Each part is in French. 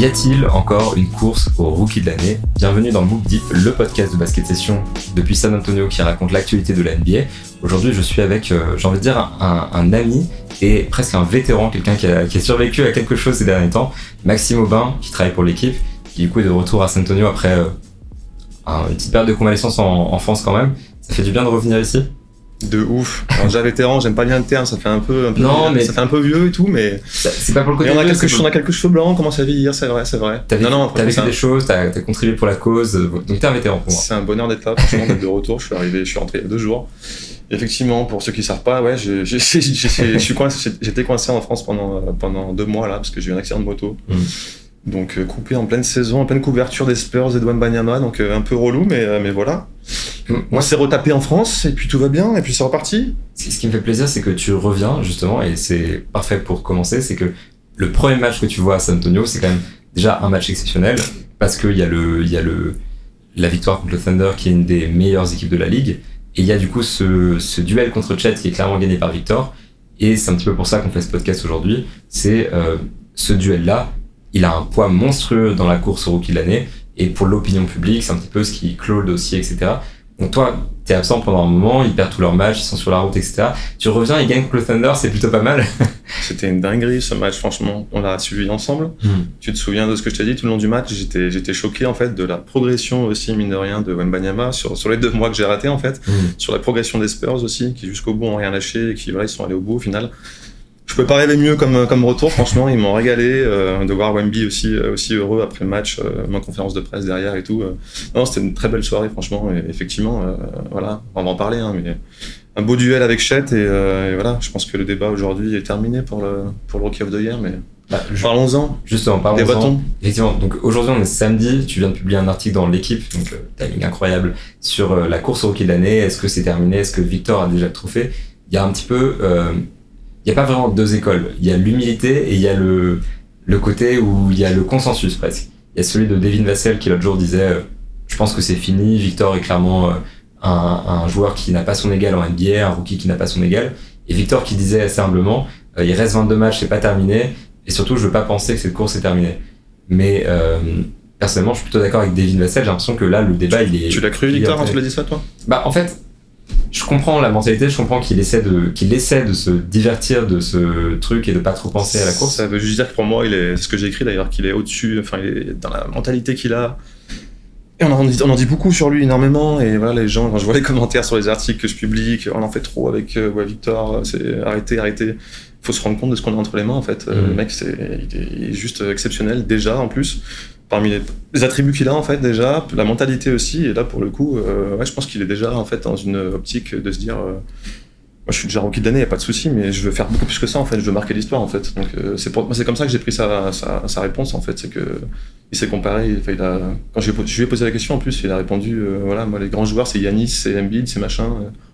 Y a-t-il encore une course au rookie de l'année? Bienvenue dans Book Deep, le podcast de basket session depuis San Antonio qui raconte l'actualité de la NBA. Aujourd'hui, je suis avec, euh, j'ai envie de dire, un, ami et presque un vétéran, quelqu'un qui a, survécu à quelque chose ces derniers temps, Maxime Aubin, qui travaille pour l'équipe, qui du coup est de retour à San Antonio après euh, une petite période de convalescence en France quand même. Ça fait du bien de revenir ici? De ouf. Alors déjà vétéran, j'aime pas bien le terme, ça fait un peu, un peu non, mais ça fait un peu vieux et tout, mais c'est pas pour le côté. on a quelques, on a quelques cheveux blancs, on commence à vieillir, c'est vrai, c'est vrai. T'as non, non, t'as vécu des choses, t'as as contribué pour la cause, donc t'es un vétéran pour moi. C'est un bonheur d'être là, franchement, d'être de retour. Je suis arrivé, je suis rentré il y a deux jours. Effectivement, pour ceux qui savent pas, ouais, j'étais coincé, coincé en France pendant pendant deux mois là parce que j'ai eu un accident de moto. Mm. Donc euh, coupé en pleine saison, en pleine couverture des Spurs et de Banyama, donc euh, un peu relou, mais, euh, mais voilà. Moi, c'est retapé en France, et puis tout va bien, et puis c'est reparti. Ce qui me fait plaisir, c'est que tu reviens, justement, et c'est parfait pour commencer, c'est que le premier match que tu vois à San Antonio, c'est quand même déjà un match exceptionnel, parce qu'il y a, le, y a le, la victoire contre le Thunder, qui est une des meilleures équipes de la ligue, et il y a du coup ce, ce duel contre Chet qui est clairement gagné par Victor, et c'est un petit peu pour ça qu'on fait ce podcast aujourd'hui, c'est ce duel-là, il a un poids monstrueux dans la course au rookie de l'année. Et pour l'opinion publique, c'est un petit peu ce qui clôt le dossier, etc. Donc toi, t'es absent pendant un moment, ils perdent tous leurs matchs, ils sont sur la route, etc. Tu reviens, ils gagnent contre le Thunder, c'est plutôt pas mal. C'était une dinguerie ce match, franchement. On l'a suivi ensemble. Hmm. Tu te souviens de ce que je t'ai dit tout le long du match? J'étais, j'étais choqué en fait de la progression aussi mine de rien de Wembanyama sur sur les deux mois que j'ai raté en fait, hmm. sur la progression des Spurs aussi, qui jusqu'au bout ont rien lâché et qui voilà, ils sont allés au bout au final je peux pas rêver mieux comme, comme retour, franchement, ils m'ont régalé euh, de voir Wemby aussi, euh, aussi heureux après le match, euh, ma conférence de presse derrière et tout. non, c'était une très belle soirée, franchement, et effectivement, voilà, on va en parler, hein, mais un beau duel avec Chet, et, voilà, je pense que le débat aujourd'hui est terminé pour le, pour le Rookie of the Year, mais bah, parlons-en. Justement, parlons-en. Effectivement, donc aujourd'hui on est samedi, tu viens de publier un article dans l'équipe, donc timing incroyable, sur la course au Rookie de l'année, est-ce que c'est terminé, est-ce que Victor a déjà le trophée? Il y a un petit peu il n'y a pas vraiment deux écoles. Il y a l'humilité et il y a le, le côté où il y a le consensus presque. Il y a celui de Devin Vassell qui l'autre jour disait euh, Je pense que c'est fini. Victor est clairement euh, un, un, joueur qui n'a pas son égal en NBA, un rookie qui n'a pas son égal. Et Victor qui disait assez humblement euh, Il reste 22 matchs, c'est pas terminé. Et surtout, je veux pas penser que cette course est terminée. Mais personnellement, je suis plutôt d'accord avec Devin Vassell. J'ai l'impression que là, le débat, il est. Tu l'as cru, Victor, quand tu l'as dit ça, toi? Bah, en fait, je comprends la mentalité, je comprends qu'il essaie de qu'il essaie de se divertir de ce truc et de pas trop penser à la course. Ça veut juste dire que pour moi, il est, ce que j'ai écrit d'ailleurs, qu'il est au-dessus, enfin, il est dans la mentalité qu'il a. Et on en, dit, on en dit beaucoup sur lui énormément et voilà les gens quand je vois les commentaires sur les articles que je publie, on en fait trop avec euh, ouais, Victor, c'est arrêtez, arrêtez. Faut se rendre compte de ce qu'on a entre les mains en fait. Euh, mm. Le mec, c'est il est juste exceptionnel déjà en plus parmi les, attributs qu'il a en fait déjà, la mentalité aussi. Et là, pour le coup, euh, ouais, je pense qu'il est déjà en fait dans une optique de se dire, euh, moi, je suis déjà rookie de l'année, y a pas de souci, mais je veux faire beaucoup plus que ça en fait. Je veux marquer l'histoire en fait. Donc euh, c'est pour, c'est comme ça que j'ai pris sa, sa, sa, réponse en fait. C'est que il s'est comparé. Il, il a, quand je, lui ai posé la question en plus, il a répondu, voilà, moi les grands joueurs c'est Yanis, c'est Embiid, c'est machin.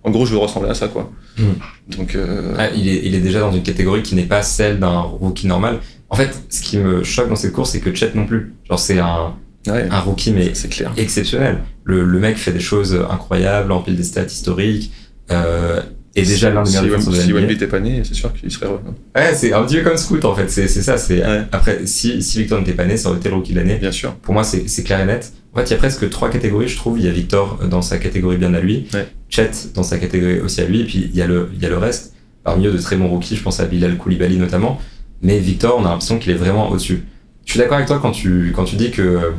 En gros, je veux ressembler à ça quoi. Hmm. Donc ah, il est, il est déjà dans une catégorie qui n'est pas celle d'un rookie normal en fait, ce qui me choque dans cette course, c'est que Chet non plus. Genre, c'est un, un rookie, mais c'est clair. exceptionnel. Le, le, mec fait des choses incroyables, empile des stats historiques. Euh, et déjà l'un des meilleurs si, Si Wemby était pas né, c'est sûr qu'il serait heureux. Ouais, c'est un dieu comme Scoot en fait, c'est ça. C'est Après, si, si Victor n'était pas né, ça aurait été le rookie de l'année. Bien sûr. Pour moi, c'est clair et net. En fait, il y a presque trois catégories, je trouve. Il y a Victor dans sa catégorie bien à lui, ouais. Chet dans sa catégorie aussi à lui, et puis il y a le, il y a le reste. Parmi eux, de très bons rookies, je pense à Bilal Koulibaly notamment. Mais Victor, on a l'impression qu'il est vraiment au-dessus. Je suis d'accord avec toi quand tu, quand tu dis que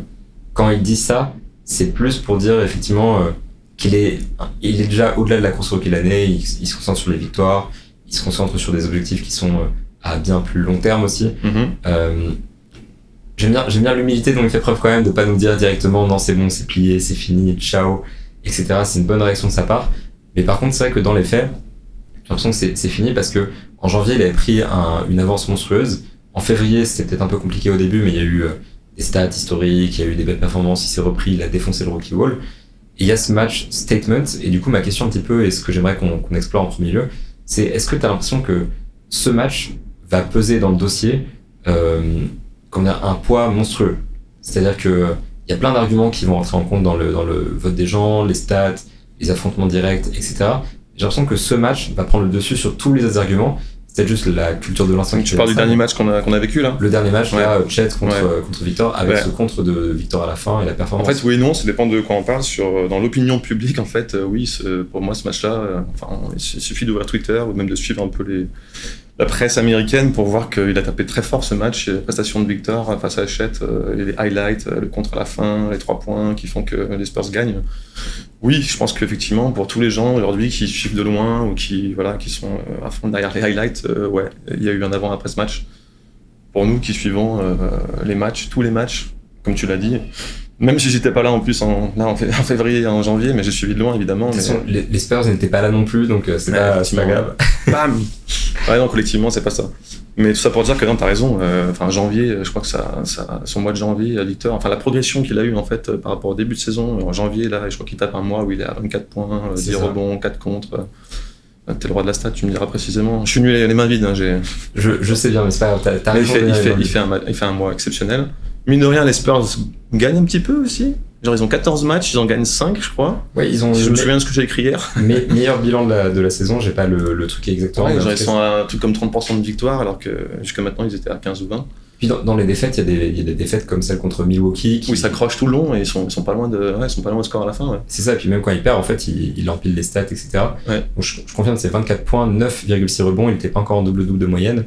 quand il dit ça, c'est plus pour dire effectivement euh, qu'il est, il est déjà au-delà de la course rookie l'année, il, il, se concentre sur les victoires, il se concentre sur des objectifs qui sont euh, à bien plus long terme aussi. Mm-hmm. euh, j'aime bien, j'aime bien l'humilité dont il fait preuve quand même de pas nous dire directement non c'est bon, c'est plié, c'est fini, ciao, etc. C'est une bonne réaction de sa part. Mais par contre, c'est vrai que dans les faits, j'ai l'impression que c'est fini parce que en janvier, il avait pris une avance monstrueuse. En février, c'était peut-être un peu compliqué au début, mais il y a eu euh, des stats historiques, il y a eu des belles performances, il s'est repris, il a défoncé le rookie wall. Et il y a ce match statement, et du coup, ma question un petit peu, et ce que j'aimerais qu'on explore en premier lieu, c'est est-ce que tu as l'impression que ce match va peser dans le dossier euh, un poids monstrueux? C'est-à-dire que il y a plein d'arguments qui vont rentrer en compte dans le, dans le vote des gens, les stats, les affrontements directs, etc. J'ai l'impression que ce match va prendre le dessus sur tous les autres arguments peut-être juste la culture de l'instant. Tu parles du dernier match qu'on a, qu'on a vécu là Le dernier match, là, Chet contre, contre Victor, avec ce contre de Victor à la fin et la performance. En fait, oui et non, ça dépend de quoi on parle. Sur, dans l'opinion publique, en fait, oui, pour moi, ce match-là, enfin, il suffit d'ouvrir Twitter ou même de suivre un peu les, la presse américaine pour voir qu'il a tapé très fort ce match. La prestation de Victor face à Hachette, euh, les highlights, euh, le contre à la fin, les trois points qui font que les Spurs gagnent. Oui, je pense qu'effectivement, pour tous les gens aujourd'hui qui suivent de loin ou qui, voilà, qui sont euh, à fond derrière les highlights, ouais, il y a eu un avant-après ce match. Pour nous qui suivons les matchs, tous les matchs, comme tu l'as dit, même si j'étais pas là en plus en, là, en, février, en janvier, mais j'ai suivi de loin évidemment. les, Spurs n'étaient pas là non plus, donc c'est pas, pas, grave. Bam Ouais, non, collectivement, c'est pas ça. Mais tout ça pour dire que non, t'as raison. Euh, enfin, janvier, je crois que ça, ça, son mois de janvier, Victor, enfin, la progression qu'il a eu en fait par rapport au début de saison, en janvier, là, je crois qu'il tape un mois où il est à 24 points, 10 rebonds, 4 contre. T'es le roi de la stat, tu me diras précisément. Je suis nul les mains vides. Hein, je, je sais bien, mais c'est pas grave. il, fait, il, fait, il, fait un, il fait un mois exceptionnel. Mine de rien, les Spurs gagnent un petit peu aussi. Genre, ils ont 14 matchs, ils en gagnent 5, je crois. Ouais, ils ont. je me souviens de ce que j'ai écrit hier. Mais meilleur bilan de la, de la saison, j'ai pas le, le, truc exactement. Ouais, genre, ils sont à un truc comme 30% de victoire, alors que jusqu'à maintenant, ils étaient à 15 ou 20. Puis dans, les défaites, il y, y, a des défaites comme celle contre Milwaukee. Qui... Où ils s'accrochent tout le long et ils sont, ils sont pas loin de, ouais, ils sont pas loin de score à la fin. Ouais. C'est ça, et puis même quand il perd, en fait, il, il empile les stats, etc. Donc, je, je confirme, c'est 24 points, 9,6 rebonds, il était pas encore en double-double de moyenne.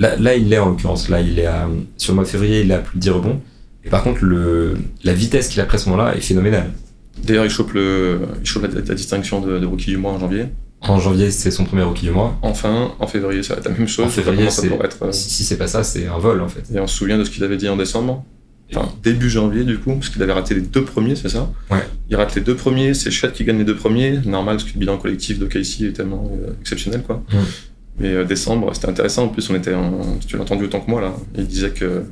Là, là, il l'est en l'occurrence. Là, il est à, sur le mois de février, il a plus de 10 rebonds. Et par contre, le, la vitesse qu'il a pris à ce moment-là est phénoménale. D'ailleurs, il chope, le, il chope la, distinction de, rookie du mois en janvier. En janvier, c'est son premier rookie du mois. Enfin, en février, ça va être la même chose. En février, être, euh, si, c'est pas ça, c'est un vol en fait. Et on se souvient de ce qu'il avait dit en décembre. Enfin, début janvier, du coup, parce qu'il avait raté les deux premiers, c'est ça? Ouais. Il rate les deux premiers, c'est Chet qui gagne les deux premiers. Normal, parce que le bilan collectif de Casey est tellement euh, exceptionnel, quoi. Mm. Mais euh, décembre, c'était intéressant. En plus, on était en... Tu l'as entendu autant que moi, là. Il disait que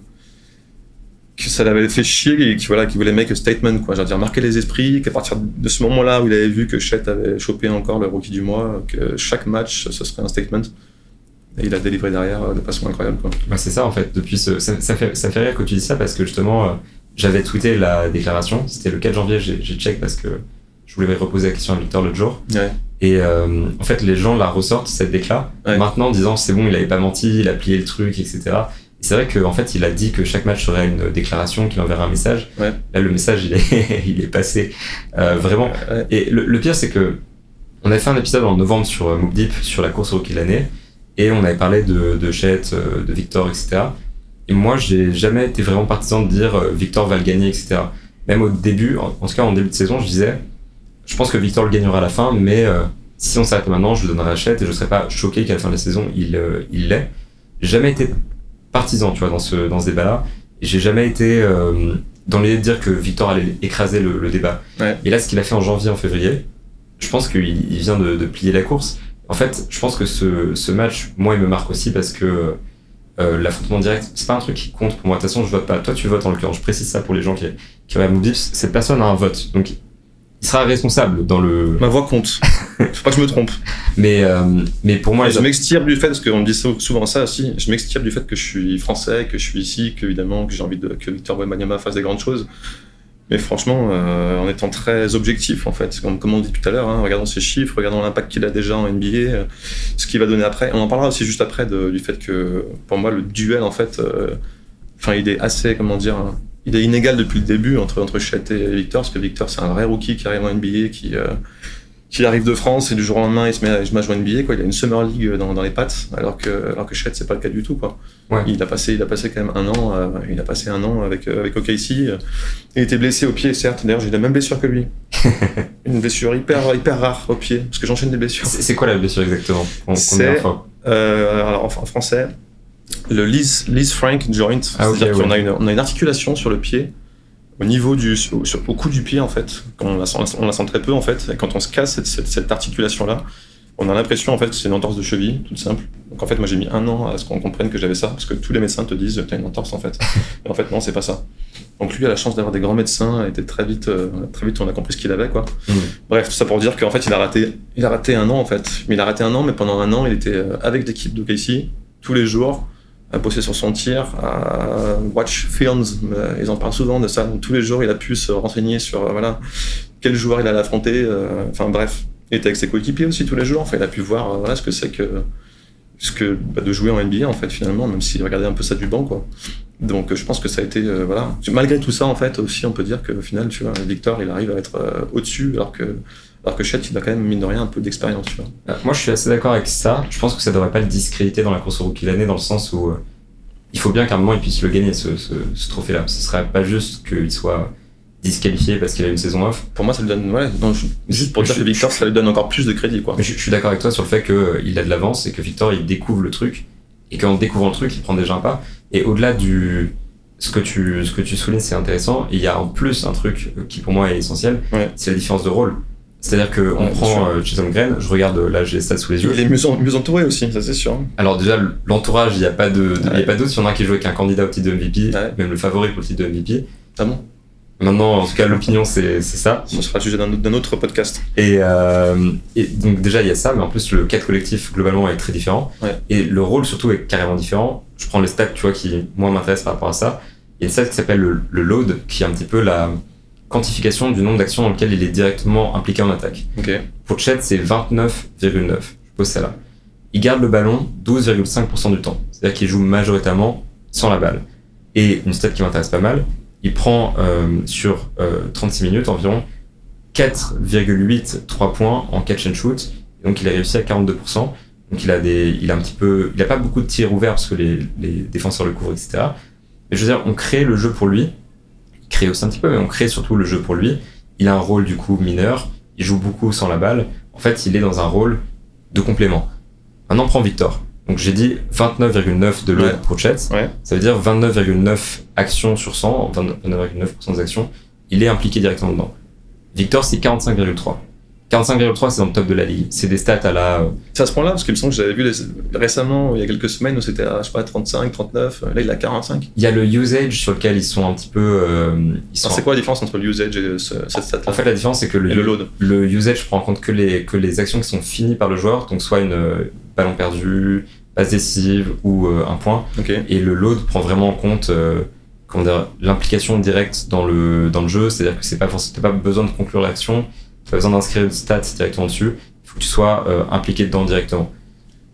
que ça l'avait fait chier et qu'il voilà, voulait make a statement, quoi. dire, marquer les esprits, qu'à partir de ce moment-là où il avait vu que Chet avait chopé encore le rookie du mois, que chaque match, ce serait un statement. Et il a délivré derrière euh, de façon incroyable, quoi. Bah, c'est ça, en fait. Depuis ce... ça, fait, ça fait rire que tu dis ça parce que justement, euh, j'avais tweeté la déclaration. C'était le 4 janvier, j'ai check parce que je voulais reposer la question à Victor l'autre jour. Ouais. Et euh, en fait, les gens la ressortent, cette déclat, maintenant en disant c'est bon, il avait pas menti, il a plié le truc, etc c'est vrai qu'en fait, il a dit que chaque match serait une déclaration, qu'il enverrait un message. Ouais. Là, le message, il est, il est passé euh, vraiment. Ouais. Et le, pire, c'est que on avait fait un épisode en novembre sur euh, Mook Deep, sur la course rookie de l'année, et on avait parlé de, de Chet, euh, de Victor, etc. Et moi, j'ai jamais été vraiment partisan de dire euh, Victor va le gagner, etc. Même au début, en, tout cas en début de saison, je disais, je pense que Victor le gagnera à la fin, mais si on s'arrête maintenant, je le donnerai à Chet et je serais pas choqué qu'à la fin de la saison, il il l'ait. Jamais été partisan, tu vois, dans ce, dans ce débat-là. J'ai jamais été euh, dans l'idée de dire que Victor allait écraser le, le débat. Ouais. Et là, ce qu'il a fait en janvier, en février, je pense qu'il il vient de, de, plier la course. En fait, je pense que ce, ce match, moi, il me marque aussi parce que euh, l'affrontement direct, c'est pas un truc qui compte pour moi. De toute façon, je vote pas. Toi, tu votes en l'occurrence. Je précise ça pour les gens qui, qui regardent Movies. Cette personne a un vote. Donc, il sera responsable dans le. Ma voix compte. Faut pas que je me trompe. Mais, euh, mais pour moi. je m'extirpe du fait, parce qu'on me dit souvent ça aussi, je m'extirpe du fait que je suis français, que je suis ici, que évidemment que j'ai envie de, que Victor Wembanyama fasse des grandes choses. Mais franchement, euh, en étant très objectif, en fait, comme, comme on dit tout à l'heure, hein, regardons ses chiffres, regardons l'impact qu'il a déjà en NBA, euh, ce qu'il va donner après. On en parlera aussi juste après de, du fait que, pour moi, le duel, en fait, euh, enfin, il est assez, comment dire, hein, il est inégal depuis le début entre, entre Chet et Victor, parce que Victor, c'est un vrai rookie qui arrive en NBA, qui, euh, qui arrive de France et du jour au lendemain, il se met à, jouer NBA, quoi. Il a une Summer League dans, dans les pattes, alors que, alors que Chet, c'est pas le cas du tout, quoi. Ouais. Il a passé, il a passé quand même un an, euh, il a passé un an avec, euh, avec OKC. il était blessé au pied, certes. D'ailleurs, j'ai la même blessure que lui. une blessure hyper, hyper rare au pied, parce que j'enchaîne des blessures. C'est quoi la blessure exactement? C'est, alors, en, en français, le Liz, Liz Frank joint. Ah, okay, C'est-à-dire ouais. qu'on a une, on a une articulation sur le pied, au niveau du, au, sur, au cou du pied, en fait. On, la sent, on la sent très peu, en fait. Et quand on se casse cette, cette, cette articulation-là, on a l'impression, en fait, que c'est une entorse de cheville, toute simple. Donc, en fait, moi, j'ai mis un an à ce qu'on comprenne que j'avais ça, parce que tous les médecins te disent, t'as une entorse, en fait. Et en fait, non, c'est pas ça. Donc, lui a la chance d'avoir des grands médecins, et était très vite, euh, très vite, on a compris ce qu'il avait, quoi. Mmh. Bref, tout ça pour dire qu'en fait, il a raté, il a raté un an, en fait. Mais il a raté un an, mais pendant un an, il était euh, avec l'équipe de Casey, tous les jours, à bosser sur son tir, à watch films. Euh, Ils en parlent souvent de ça. Donc, tous les jours, il a pu se renseigner sur euh, voilà quel joueur il allait affronter. euh, Enfin bref, il était avec ses coéquipiers aussi tous les jours. Enfin, il a pu voir voilà ce que c'est que que bah, de jouer en NBA en fait finalement, même s'il regardait un peu ça du banc quoi. Donc je pense que ça a été voilà. Malgré tout ça en fait aussi on peut dire qu'au final tu vois Victor il arrive à être au-dessus alors que alors que Chet, il a quand même, mine de rien, un peu d'expérience. Moi, je suis assez d'accord avec ça. Je pense que ça devrait pas le discréditer dans la course au rookie l'année, dans le sens où il faut bien qu'à un moment il puisse le gagner ce, ce, trophée-là. Ce serait pas juste qu'il soit disqualifié parce qu'il a une saison off. Pour moi, ça lui donne. Ouais, juste pour dire que Victor, ça lui donne encore plus de crédit. Quoi. Mais je, suis d'accord avec toi sur le fait qu'il a de l'avance et que Victor, il découvre le truc. Et qu'en découvrant le truc, il prend déjà un pas. Et au-delà du. Ce que, tu, ce que tu soulignes, c'est intéressant. Et il y a en plus un truc qui pour moi est essentiel c'est la différence de rôle. C'est-à-dire qu'on on prend euh, Jason Green, je regarde, là j'ai les stats sous les yeux. Il est mieux, mieux entouré aussi, ça c'est sûr. Alors déjà, l'entourage, il n'y a pas de, de pas d'autre. Il y en a un qui joue avec un candidat au titre de MVP, même le favori pour le titre de MVP. Ah bon? Maintenant, en tout cas, l'opinion, c'est ça. Ce sera le sujet d'un autre podcast. Et, euh, et, donc déjà, il y a ça, mais en plus, le cadre collectif, globalement, est très différent. Et le rôle, surtout, est carrément différent. Je prends les stats, tu vois, qui, moi, m'intéressent par rapport à ça. Il y a une stat qui s'appelle le, le, load, qui est un petit peu la quantification du nombre d'actions dans lesquelles il est directement impliqué en attaque. Pour Chet, c'est 29,9. Je pose ça là. Il garde le ballon 12,5% du temps. C'est-à-dire qu'il joue majoritairement sans la balle. Et une stat qui m'intéresse pas mal, il prend euh, sur 36 euh, minutes environ 4,8 3 points en catch and shoot. donc il a réussi à 42%. Donc il a des, il a un petit peu, il a pas beaucoup de tirs ouverts parce que les, les défenseurs le couvrent, etc. Mais je veux dire, on crée le jeu pour lui crée aussi un petit peu, mais on crée surtout le jeu pour lui. Il a un rôle du coup mineur, il joue beaucoup sans la balle. En fait, il est dans un rôle de complément. Maintenant, on prend Victor. Donc j'ai dit 29,9 de l'autre pour Chet. Ça veut dire 29,9 actions sur 100, 29,9% des actions. Il est impliqué directement dedans. Victor, c'est 45,3. 45,3 c'est dans le top de la ligue. C'est des stats à la. C'est à ce point-là, parce qu'il me semble que j'avais vu récemment, il y a quelques semaines, où c'était à, je sais pas, 35, 39. Là, il a 45. Il y a le usage sur lequel ils sont un petit peu. Euh, c'est quoi la différence entre le usage et cette stat-là? En fait, la différence, c'est que le, load. le usage prend en compte que les, que les actions qui sont finies par le joueur, donc soit une euh, ballon perdu, passe décisive ou euh, un point. Et le load prend vraiment en compte. l'implication directe dans le, dans le jeu, c'est-à-dire que c'est pas forcément pas besoin de conclure l'action, pas besoin d'inscrire une stat directement dessus. Il faut que tu sois euh, impliqué dedans directement.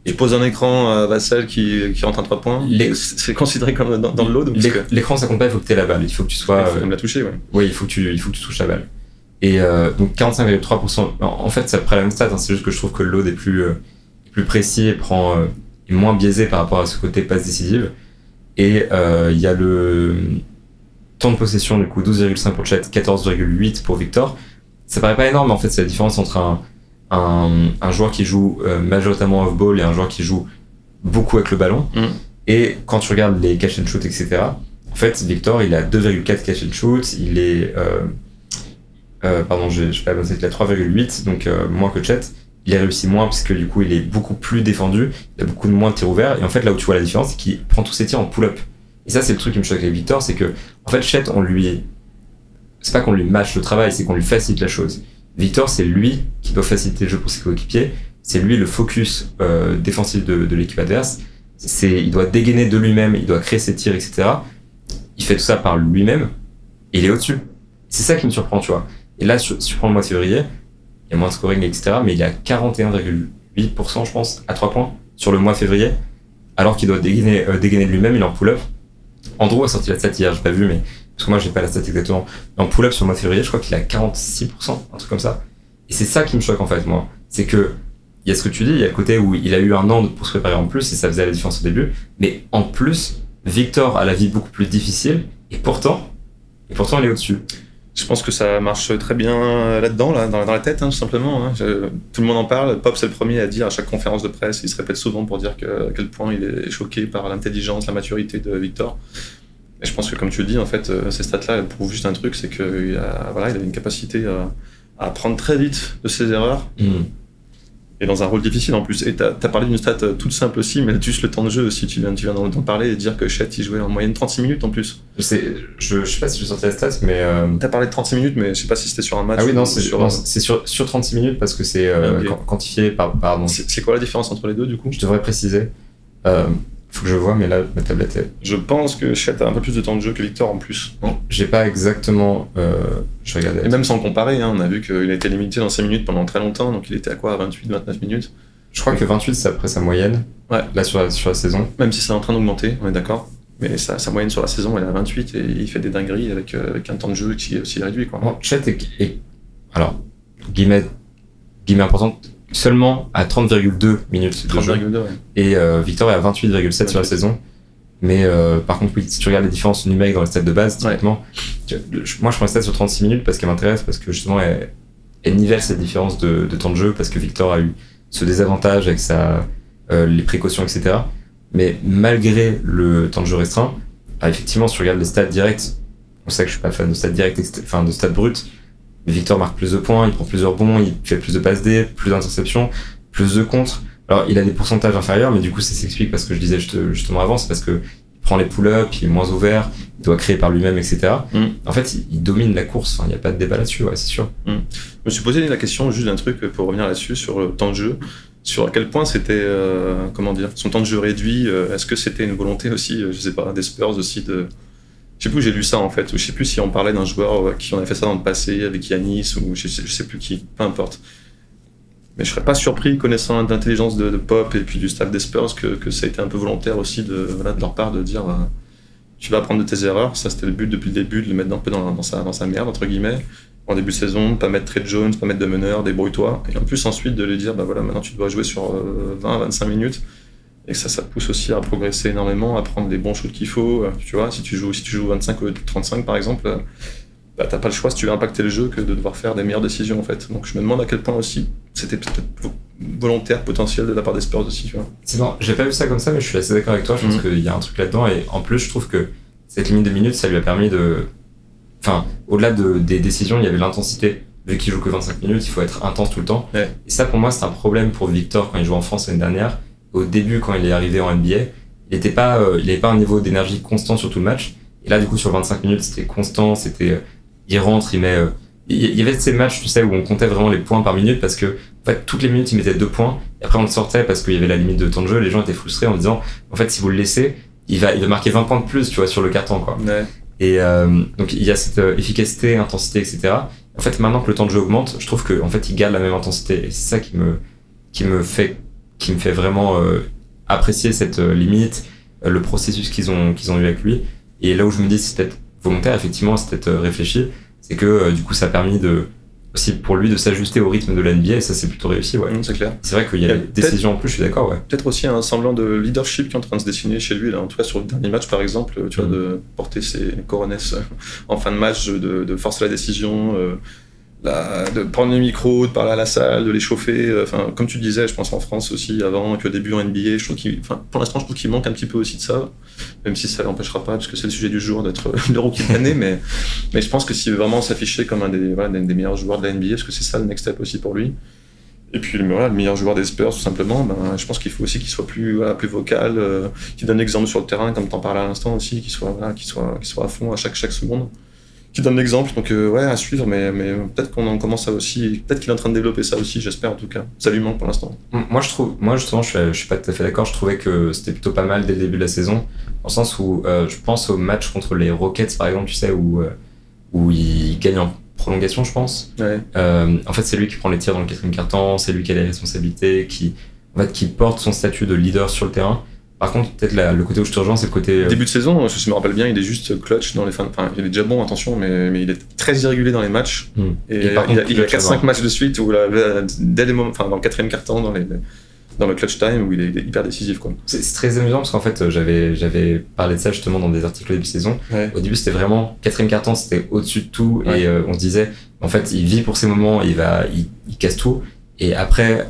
Et pose un écran à Vassal qui, qui rentre un 3 points. C'est considéré comme dans, le load L'écran, ça compte pas, il faut que tu aies la balle. Il faut que tu sois. Il faut la toucher, ouais. Oui, il faut, que tu, il faut que tu touches la balle. Et euh, donc 45,3%. En fait, c'est après la même stat, hein, c'est juste que je trouve que le load est plus, euh, plus précis et prend, est moins biaisé par rapport à ce côté passe décisive. Et il y a le temps de possession, du coup, 12,5 pour Chet, 14,8 pour Victor ça paraît pas énorme, mais en fait, c'est la différence entre un, un, un joueur qui joue euh, majoritairement off-ball et un joueur qui joue beaucoup avec le ballon. Mm. Et quand tu regardes les catch and shoot, etc., en fait, Victor, il a 2,4 catch and shoot, il est. Euh, euh, pardon, je vais pas il a 3,8, donc moins que Chet. Il a réussi moins parce que du coup, il est beaucoup plus défendu, il a beaucoup de moins de tirs ouverts. Et en fait, là où tu vois la différence, c'est qu'il prend tous ses tirs en pull-up. Et ça, c'est le truc qui me choque avec Victor, c'est que, en fait, Chet, on lui c'est pas qu'on lui mâche le travail, c'est qu'on lui facilite la chose. Victor, c'est lui qui doit faciliter le jeu pour ses coéquipiers. C'est lui le focus euh, défensif de, l'équipe adverse. Il doit dégainer de lui-même, il doit créer ses tirs, etc. Il fait tout ça par lui-même et il est au-dessus. C'est ça qui me surprend, tu vois. Et là, tu prends le mois de février, il y a moins de scoring, etc. Mais il est à 41,8%, je pense, à 3 points sur le mois de février, alors qu'il doit dégainer, euh, dégainer de lui-même, il est en pull-up. Andrew a sorti la stat hier, j'ai pas vu, mais parce que moi j'ai pas la stat exactement. en pull-up sur le mois de février, je crois qu'il a 46%, un truc comme ça. Et c'est ça qui me choque en fait, moi. C'est que il y a ce que tu dis, il y a le côté où il a eu un an pour se préparer en plus et ça faisait la différence au début. Mais en plus, Victor a la vie beaucoup plus difficile et pourtant, et pourtant il est au-dessus. Je pense que ça marche très bien là-dedans, là, dans, la tête, hein, tout simplement. Hein. tout le monde en parle. Pop, c'est le premier à dire à chaque conférence de presse, il se répète souvent pour dire à quel point il est choqué par l'intelligence, la maturité de Victor. Et je pense que, comme tu le dis, en fait, euh, ces stats-là prouvent juste un truc c'est qu'il a, voilà, il a une capacité à, à, apprendre très vite de ses erreurs. Mm. Et dans un rôle difficile en plus. Et tu as, parlé d'une stat euh, toute simple aussi, mais juste le temps de jeu aussi. Tu viens, tu viens d'en parler et dire que Chet il jouait en moyenne 36 minutes en plus. Je je, sais pas si je sorti la stat, mais. Euh... Tu as parlé de 36 minutes, mais je sais pas si c'était sur un match. Ah oui, non, c'est sur, sur, sur, 36 minutes parce que c'est euh, ah, quantifié par. Pardon. C'est quoi la différence entre les deux du coup? Je devrais préciser. Euh, faut que je vois, mais là, ma tablette est. Je pense que Chet a un peu plus de temps de jeu que Victor en plus. Non, j'ai pas exactement. Euh, je regardais. Et même sans comparer, hein, on a vu qu'il a été limité dans 5 minutes pendant très longtemps, donc il était à quoi 28, 29 minutes? Je crois que 28, c'est après sa moyenne. Ouais. Là, sur la, sur la saison. Même si c'est en train d'augmenter, on est d'accord. Mais sa, sa, moyenne sur la saison, elle est à 28 et il fait des dingueries avec, euh, avec un temps de jeu qui est aussi réduit. Quoi. Bon, Chet est, est, alors, guillemets, guillemets important, seulement à 30,2 minutes 30, de jeu. 2, ouais. Et euh, Victor est à 28,7 sur la saison. Mais euh, par contre, oui, si tu regardes les différences numériques dans les stats de base, typiquement, ouais. tu, moi je prends les stats sur 36 minutes parce qu'elle m'intéresse, parce que justement, elle, elle, nivelle cette différence de, de, temps de jeu, parce que Victor a eu ce désavantage avec sa, euh, les précautions, etc. Mais malgré le temps de jeu restreint, bah, effectivement, si tu regardes les stats directs, on sait que je suis pas fan de stats directs, enfin de stats bruts, mais Victor marque plus de points, il prend plus de rebonds, il fait plus de passes D, plus d'interceptions, plus de contre. Alors, il a des pourcentages inférieurs, mais du coup, ça s'explique parce que je disais justement avant, c'est parce que il prend les pull-ups, il est moins ouvert, il doit créer par lui-même, etc. Mm. En fait, il, il, domine la course. Il n'y a pas de débat là-dessus, ouais, c'est sûr. Mm. Je me suis posé la question juste d'un truc pour revenir là-dessus sur le temps de jeu, sur à quel point c'était, euh, comment dire, son temps de jeu réduit. Euh, Est-ce que c'était une volonté aussi, euh, je sais pas, des Spurs aussi de sais plus j'ai lu ça en fait, ou je sais plus si on parlait d'un joueur qui en a fait ça dans le passé avec Yanis ou je sais, sais plus qui, peu importe. Mais je serais pas surpris, connaissant l'intelligence de, Pop et puis du staff des Spurs, que, ça a été un peu volontaire aussi de, leur part de dire euh, tu vas apprendre de tes erreurs. Ça, c'était le but depuis le début, de le mettre un peu dans, sa, merde, entre guillemets. En début de saison, pas mettre Trey Jones, pas mettre de meneur, débrouille-toi. Et en plus, ensuite, de lui dire bah voilà, maintenant tu dois jouer sur euh, 20-25 minutes. Et que ça, ça pousse aussi à progresser énormément, à prendre les bons shoots qu'il faut. Tu vois, si tu joues, si tu joues 25 ou 35 par exemple, bah, t'as pas le choix si tu veux impacter le jeu que de devoir faire des meilleures décisions en fait. Donc je me demande à quel point aussi c'était peut-être volontaire potentiel de la part des Spurs aussi. Tu vois. C'est bon, j'ai pas vu ça comme ça, mais je suis assez d'accord avec toi. Je pense mmh. qu'il y a un truc là-dedans et en plus je trouve que cette limite de minutes, ça lui a permis de, enfin, au-delà de, des décisions, il y avait l'intensité. Vu qu'il joue que 25 minutes, il faut être intense tout le temps. Ouais. Et ça, pour moi, c'est un problème pour Victor quand il joue en France l'année dernière. Au début, quand il est arrivé en NBA, il n'était pas, euh, il avait pas un niveau d'énergie constant sur tout le match. Et là, du coup, sur 25 minutes, c'était constant, c'était il rentre, il met. Euh, il y avait ces matchs, tu sais, où on comptait vraiment les points par minute parce que, en fait, toutes les minutes, il mettait deux points. Et après, on le sortait parce qu'il y avait la limite de temps de jeu. Les gens étaient frustrés en disant, en fait, si vous le laissez, il va, il va marquer 20 points de plus, tu vois, sur le carton, quoi. Ouais. Et euh, donc, il y a cette euh, efficacité, intensité, etc. En fait, maintenant que le temps de jeu augmente, je trouve que, en fait, il garde la même intensité. Et c'est ça qui me, qui me fait, qui me fait vraiment euh, apprécier cette euh, limite, le processus qu'ils ont, qu'ils ont eu avec lui. Et là où je me dis, c'est peut-être volontaire, effectivement, c'est peut-être réfléchi c'est que euh, du coup ça a permis de aussi pour lui de s'ajuster au rythme de la NBA et ça c'est plutôt réussi ouais. Mmh, c'est clair. C'est vrai qu'il y a, des décisions en plus, je suis d'accord ouais. Peut-être aussi un semblant de leadership qui est en train de se dessiner chez lui là, en tout cas sur le dernier match par exemple, tu mmh. vois de porter ses coronesses en fin de match, de, de forcer la décision. Euh, la, de prendre le micro, de parler à la salle, de les chauffer. Enfin, comme tu disais, je pense en France aussi avant, au début en NBA, je trouve qu'il, pour l'instant, je trouve qu'il manque un petit peu aussi de ça, même si ça l'empêchera pas, parce que c'est le sujet du jour d'être le rookie de l'année, mais, mais je pense que s'il veut vraiment s'afficher comme un des, voilà, des meilleurs joueurs de la NBA, parce que c'est ça le next step aussi pour lui. Et puis voilà, le meilleur joueur des Spurs, tout simplement, ben, je pense qu'il faut aussi qu'il soit plus, voilà, plus vocal, euh, qu'il donne l'exemple sur le terrain, comme tu en parlais à l'instant aussi, qu'il soit, voilà, qu'il soit, qu'il soit à fond à chaque, chaque seconde qui donne l'exemple. Donc euh, ouais, à suivre, mais, mais peut-être qu'on en commence à aussi, peut-être qu'il est en train de développer ça aussi, j'espère en tout cas. Ça lui manque pour l'instant. Moi je trouve, moi justement, je suis, je suis pas tout à fait d'accord. Je trouvais que c'était plutôt pas mal dès le début de la saison, le sens où euh, je pense au match contre les Rockets par exemple, tu sais, où euh, où il gagne en prolongation, je pense. Ouais. Euh, en fait, c'est lui qui prend les tirs dans le quatrième quart-temps, c'est lui qui a les responsabilités, qui en fait qui porte son statut de leader sur le terrain. Par contre, peut-être le côté où je te rejoins, c'est le côté. Début de saison, je me rappelle bien, il est juste clutch dans les fins. Enfin, il est déjà bon, attention, mais, mais il est très irrégulier dans les matchs. Mm. Et, et contre, il, a, il a 4-5 matchs de suite où, dès les moments, enfin, dans le quatrième quart-temps, dans, les, dans le clutch time, où il est, il est hyper décisif. quoi. C'est très amusant parce qu'en fait, j'avais j'avais parlé de ça justement dans des articles au début de saison. Ouais. Au début, c'était vraiment quatrième quart-temps, c'était au-dessus de tout. Ouais. Et euh, on se disait, en fait, il vit pour ces moments, il, va, il, il casse tout. Et après,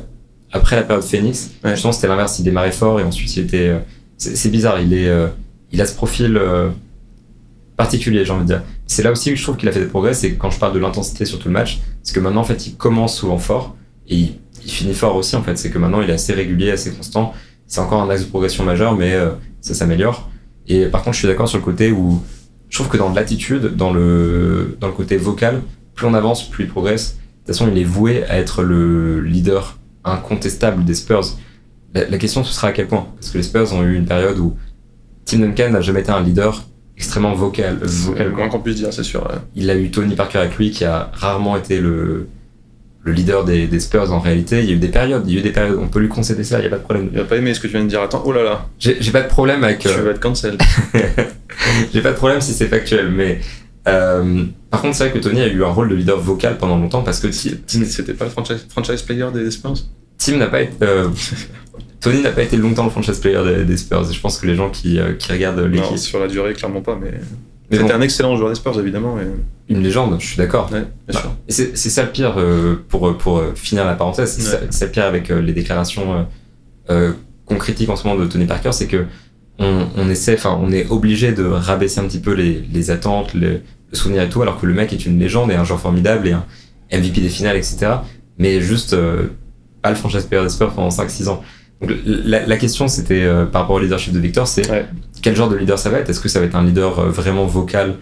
après la période Phoenix, Ouais. justement, c'était l'inverse, il démarrait fort et ensuite il était. euh, c'est bizarre, il est, euh, il a ce profil euh, particulier, j'ai envie de dire. C'est là aussi que je trouve qu'il a fait des progrès, c'est quand je parle de l'intensité sur tout le match, c'est que maintenant en fait il commence souvent fort et il, il finit fort aussi en fait. C'est que maintenant il est assez régulier, assez constant. C'est encore un axe de progression majeur, mais ça s'améliore. Et par contre, je suis d'accord sur le côté où je trouve que dans l'attitude, dans le dans le côté vocal, plus on avance, plus il progresse. De toute façon, il est voué à être le leader incontestable des Spurs. La, la, question, ce sera à quel point? Parce que les Spurs ont eu une période où Tim Duncan n'a jamais été un leader extrêmement vocal. vocal moins qu'on puisse dire, c'est sûr. Ouais. Il a eu Tony Parker avec lui, qui a rarement été le, le leader des, des, Spurs en réalité. Il y a eu des périodes, il y a eu des périodes, on peut lui concéder ça, il n'y a pas de problème. Il va pas aimé ce que tu viens de dire, attends, oh là là. J'ai pas de problème avec. Tu vas être cancel. J'ai pas de problème si c'est factuel, mais. Euh, par contre, c'est vrai que Tony a eu un rôle de leader vocal pendant longtemps parce que Tim, c'était pas le franchise, franchise player des Spurs Tim n'a pas été. Euh, Tony n'a pas été longtemps le franchise player des, des Spurs. Et je pense que les gens qui, euh, qui regardent l'équipe. sur la durée, clairement pas, mais. Mais C'était un excellent joueur des Spurs, évidemment. Une légende, je suis d'accord. Ouais, sûr. Et c'est ça le pire, pour, pour finir la parenthèse, c'est le pire avec les déclarations qu'on critique en ce moment de Tony Parker, c'est que on, on essaie, enfin, on est obligé de rabaisser un petit peu les, les attentes, le, le souvenir et tout, alors que le mec est une légende et un joueur formidable et un MVP des finales, etc. Mais juste pas le franchise player des Spurs pendant 5-6 ans. Donc la, la question c'était euh, par rapport au leadership de Victor, c'est ouais. quel genre de leader ça va être? Est-ce que ça va être un leader euh, vraiment vocal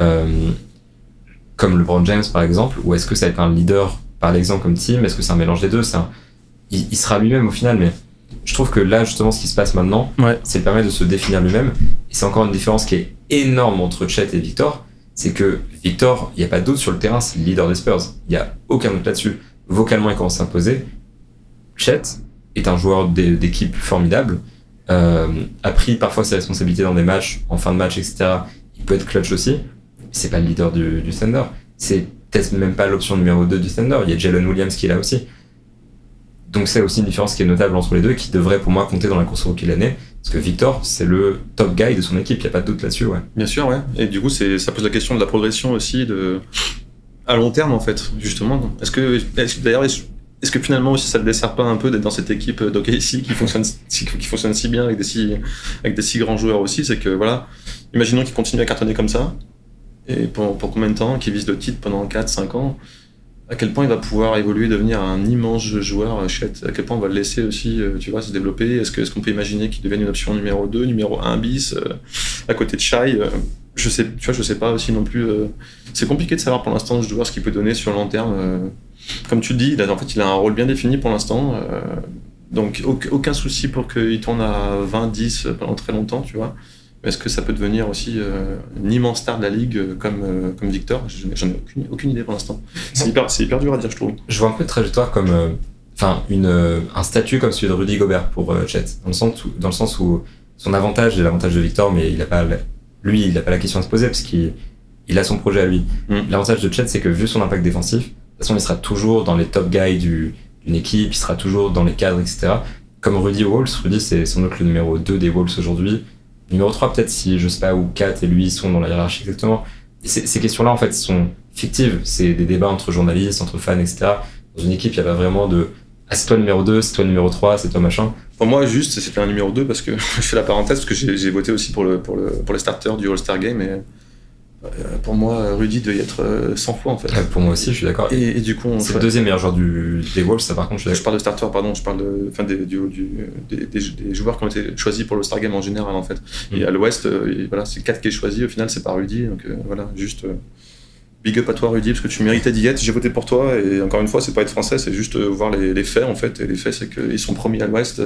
euh, comme LeBron James par exemple, ou est-ce que ça va être un leader par l'exemple comme Tim Est-ce que c'est un mélange des deux? C'est il, il, sera lui-même au final, mais je trouve que là justement ce qui se passe maintenant, ouais. c'est le permettre de se définir lui-même. Et c'est encore une différence qui est énorme entre Chet et Victor, c'est que Victor, il n'y a pas d'autre sur le terrain, c'est le leader des Spurs. Il n'y a aucun doute là-dessus. Vocalement, il commence à s'imposer. Chet, est un joueur d'équipe formidable, euh, a pris parfois ses responsabilités dans des matchs, en fin de match, etc. Il peut être clutch aussi. C'est pas le leader du, du Thunder. C'est peut-être même pas l'option numéro 2 du Thunder. Il y a Jalen Williams qui est là aussi. Donc c'est aussi une différence qui est notable entre les deux et qui devrait pour moi compter dans la course rookie l'année. Parce que Victor, c'est le top guy de son équipe, il n'y a pas de doute là-dessus. Ouais. Bien sûr, ouais. Et du coup, ça pose la question de la progression aussi de... à long terme, en fait, justement. Est-ce que, est d'ailleurs, est-ce que finalement aussi ça ne dessert pas un peu d'être dans cette équipe d'OKC qui fonctionne, qui fonctionne si bien avec des si, avec des si grands joueurs aussi? C'est que voilà, imaginons qu'ils continuent à cartonner comme ça, et pour, pour combien de temps Qu'ils visent le titre pendant 4-5 ans? À quel point il va pouvoir évoluer, devenir un immense joueur, Chet À quel point on va le laisser aussi, tu vois, se développer Est-ce qu'on est peut imaginer qu'il devienne une option numéro 2, numéro 1 bis, euh, à côté de Shai euh, Je sais, tu vois, je sais pas aussi non plus. Euh, c'est compliqué de savoir pour l'instant, je dois ce qu'il peut donner sur le long terme comme tu dis, en fait, il a un rôle bien défini pour l'instant. Euh, donc, aucun souci pour qu'il tourne à 20-10 pendant très longtemps, tu vois. Est-ce que ça peut devenir aussi euh, une immense star de la ligue euh, comme, euh, comme Victor? J'en ai aucune, aucune, idée pour l'instant. C'est hyper, hyper, dur à dire, je trouve. Je vois un peu de trajectoire comme. Enfin, une un statut comme celui de Rudy Gobert pour Chet. Dans le, sens où, dans le sens où son avantage est l'avantage de Victor, mais il a pas, lui, il n'a pas la question à se poser parce qu'il il a son projet à lui. Mm. L'avantage de Chet, c'est que vu son impact défensif, toute façon, il sera toujours dans les top guys du, d'une équipe, il sera toujours dans les cadres, etc. Comme Rudy Walls, Rudy c'est sans doute le numéro 2 des Wolves aujourd'hui. Numéro 3 peut-être si, je sais pas, où 4 et lui sont dans la hiérarchie exactement. Ces questions-là, en fait, sont fictives. C'est des débats entre journalistes, entre fans, etc. Dans une équipe, il n'y a pas vraiment de ah, c'est toi numéro 2, c'est toi numéro 3, c'est toi machin. Pour moi, juste, c'était un numéro 2 parce que je fais la parenthèse parce que j'ai voté aussi pour, le, pour, le, pour les starters du All-Star Game pour moi, Rudy doit y être 100 euh, fois en fait. pour moi aussi, je suis d'accord. Et, et, du coup, c'est le deuxième meilleur joueur du, des Wolves, ça par contre. Je, je parle de starter, pardon, je parle de, enfin, des, du, du, des, des, joueurs qui ont été choisis pour le Star Game en général en fait. Mm. Et à l'Ouest, euh, voilà, c'est 4 qui est choisi, au final, c'est pas Rudy, donc euh, voilà, juste. Euh, big up à toi Rudy parce que tu méritais d'y être. J'ai voté pour toi et encore une fois c'est pas être français c'est juste voir les, les, faits en fait. Et les faits c'est qu'ils sont premiers à l'ouest.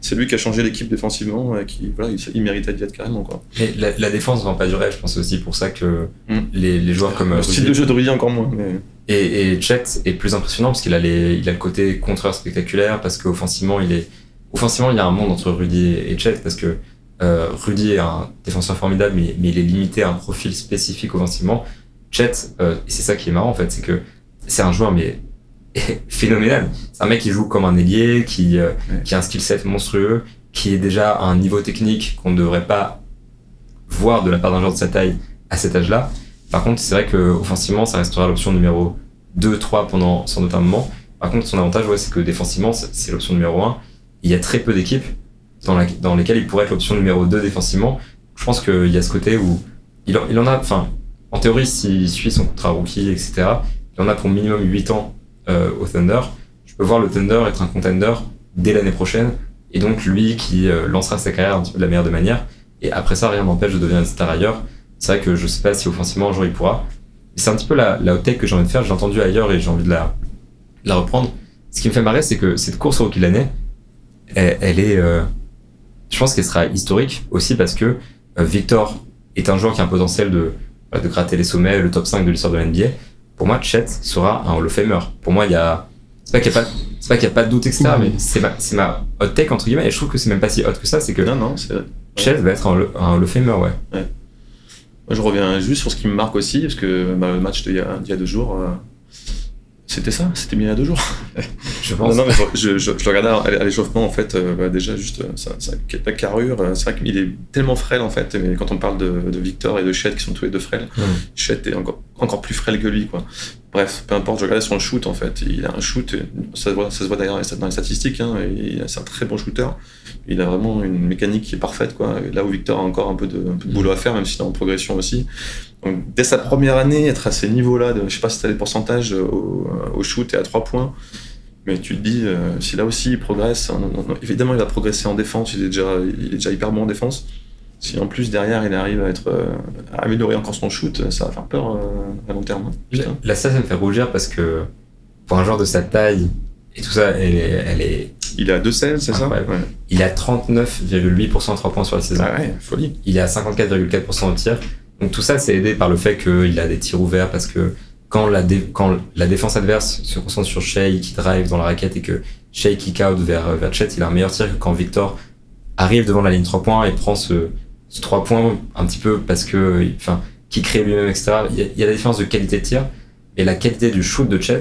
C'est lui qui a changé l'équipe défensivement et qui voilà il, il méritait d'y être carrément quoi. Mais la, la défense va pas durer je pense aussi pour ça que mm. les, les, joueurs comme le style de jeu de Rudy encore moins mais... et, et Chet est plus impressionnant parce qu'il a les il a le côté contreur spectaculaire parce qu'offensivement il est offensivement il y a un monde entre Rudy et Chet parce que euh, Rudy est un défenseur formidable mais, mais il est limité à un profil spécifique offensivement Chet, euh, c'est ça qui est marrant en fait, c'est que c'est un joueur mais phénoménal. C'est un mec qui joue comme un ailier, qui, euh, ouais. qui a un skill set monstrueux, qui est déjà à un niveau technique qu'on ne devrait pas voir de la part d'un joueur de sa taille à cet âge-là. Par contre, c'est vrai que offensivement, ça restera l'option numéro 2, 3 pendant sans doute un moment. Par contre, son avantage, ouais, c'est que défensivement, c'est l'option numéro 1. Il y a très peu d'équipes dans, la, dans lesquelles il pourrait être l'option numéro 2 défensivement. Je pense qu'il y a ce côté où il en, il en a, enfin, en théorie, s'il suit son contrat rookie, etc., il en a pour minimum 8 ans euh, au Thunder. Je peux voir le Thunder être un contender dès l'année prochaine, et donc lui qui euh, lancera sa carrière un petit peu de la meilleure de manière. Et après ça, rien n'empêche de devenir une star ailleurs. C'est vrai que je sais pas si offensivement un jour il pourra. C'est un petit peu la, la take que j'ai envie de faire. J'ai entendu ailleurs et j'ai envie de la, de la reprendre. Ce qui me fait marrer, c'est que cette course au rookie l'année, elle, elle, est, euh, je pense qu'elle sera historique aussi parce que euh, Victor est un joueur qui a un potentiel de de gratter les sommets, le top 5 de l'histoire de l'NBA. Pour moi, Chet sera un Hall of Famer. Pour moi, il y a c'est pas qu'il n'y a y a pas de doute etc mais c'est ma, ma hot take entre guillemets et je trouve que c'est même pas si hot que ça c'est que non non c'est Chet va être un, un Lefemer ouais. ouais. Moi, je reviens juste sur ce qui me marque aussi parce que bah, le match d'il y, a, y a deux jours euh, c'était ça c'était bien il y a deux jours. Je pense. non, non, mais je, je, je, le regardais à l'échauffement en fait euh, bah, déjà juste ça, ça, la carrure euh, c'est vrai qu'il est tellement frêle en fait mais quand on parle de, de Victor et de Chet qui sont tous les deux frêles. Chet est encore, encore plus frêle que lui quoi. Bref peu importe je regardais son shoot en fait. Il a un shoot ça se voit, ça se voit d'ailleurs dans les statistiques hein, c'est un très bon shooter. Il a vraiment une mécanique qui est parfaite quoi. Là où Victor a encore un peu de, un peu de boulot à faire même s'il est en progression aussi donc dès sa première année être à ces niveaux là de, je sais pas si t'as les pourcentages au, au shoot et à 3 points mais tu te dis, euh, si là aussi il progresse, hein, non, non, évidemment il va progresser en défense, il est, déjà, il est déjà hyper bon en défense. Si en plus derrière il arrive à, être, euh, à améliorer encore son shoot, ça va faire peur euh, à long terme. Là, là, ça, ça me fait rougir parce que pour un joueur de sa taille et tout ça, elle est. Elle est il est à 2-16, c'est ça? ouais. Il est à 39,8% 3 points sur la saison. Ah ouais, folie. Il est à 54,4% au tir. Donc tout ça, c'est aidé par le fait qu'il a des tirs ouverts parce que quand la, défense adverse se concentre sur Shea qui drive dans la raquette et que Shea kick out vers, vers Chet, il a un meilleur tir que quand Victor arrive devant la ligne 3 points et prend ce, ce 3 points un petit peu parce que, enfin, qui crée lui-même, etc. Il y, a, la différence de qualité de tir et la qualité du shoot de Chet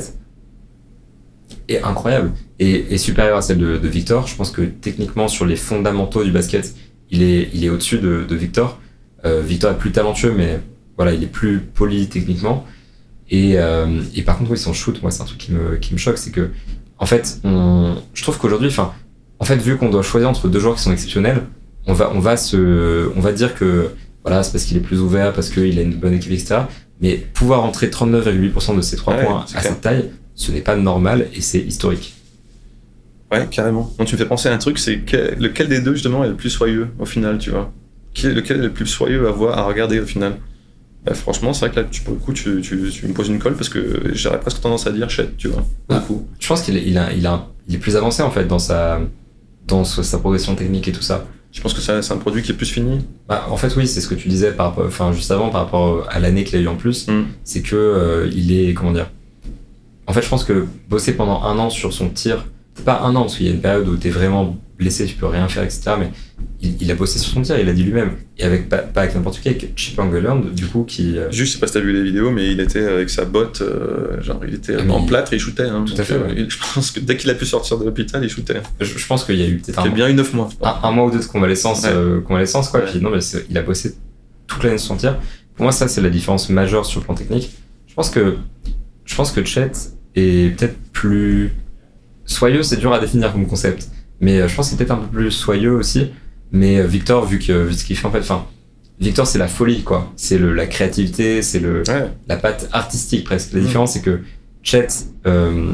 est incroyable et, supérieure à celle de, Victor. Je pense que techniquement, sur les fondamentaux du basket, il est, il est au-dessus de, de, Victor. Euh, Victor est plus talentueux, mais voilà, il est plus poli techniquement. Et, euh, et par contre, oui, son shoot, moi, c'est un truc qui me, qui me choque, c'est que, en fait, on, je trouve qu'aujourd'hui, enfin, en fait, vu qu'on doit choisir entre deux joueurs qui sont exceptionnels, on va, on va se, on va dire que, voilà, c'est parce qu'il est plus ouvert, parce qu'il a une bonne équipe, etc. Mais pouvoir entrer 39,8% de ses trois points à cette taille, ce n'est pas normal et c'est historique. Ouais, carrément. Donc tu me fais penser à un truc, c'est que, lequel des deux justement est le plus soyeux au final, tu vois? Lequel est le plus soyeux à voir, à regarder au final bah, franchement, c'est vrai que là, tu, pour le coup, tu, tu, tu, me poses une colle parce que j'aurais presque tendance à dire Chet, tu vois. Ah, je pense qu'il est, il a, il a, il est plus avancé en fait dans sa, dans sa progression technique et tout ça. Je pense que c'est un produit qui est plus fini. Bah, en fait, oui, c'est ce que tu disais par enfin, juste avant par rapport à l'année qu'il a eu en plus. Mm. C'est que euh, il est, comment dire. En fait, je pense que bosser pendant un an sur son tir, c'est pas un an parce qu'il y a une période où t'es vraiment blessé, tu peux rien faire, etc. Mais il, il, a bossé sur son tir, il a dit lui-même. Et avec pas, pas avec n'importe qui, avec Chip Engeland, du coup, qui. Euh... Juste, je sais pas si t'as vu les vidéos, mais il était avec sa botte, euh, genre il était ah, en il... plâtre et il shootait. Hein, tout à fait. Ouais. je pense que dès qu'il a pu sortir de l'hôpital, il shootait. Je, je, pense qu'il y a eu peut-être un. bien eu 9 mois. Un, un, mois ou deux de convalescence, ouais. euh, convalescence quoi. Ouais. Puis non, mais il a bossé toute l'année sur son tir. Pour moi, ça, c'est la différence majeure sur le plan technique. Je pense que, je pense que Chet est peut-être plus soyeux, c'est dur à définir comme concept. Mais euh, je pense qu'il peut-être un peu plus soyeux aussi. Mais euh, Victor, vu, que, vu ce qu'il fait en fait, enfin, Victor, c'est la folie, quoi. C'est la créativité, c'est le ouais. la patte artistique presque. La mmh. différence, c'est que Chet euh,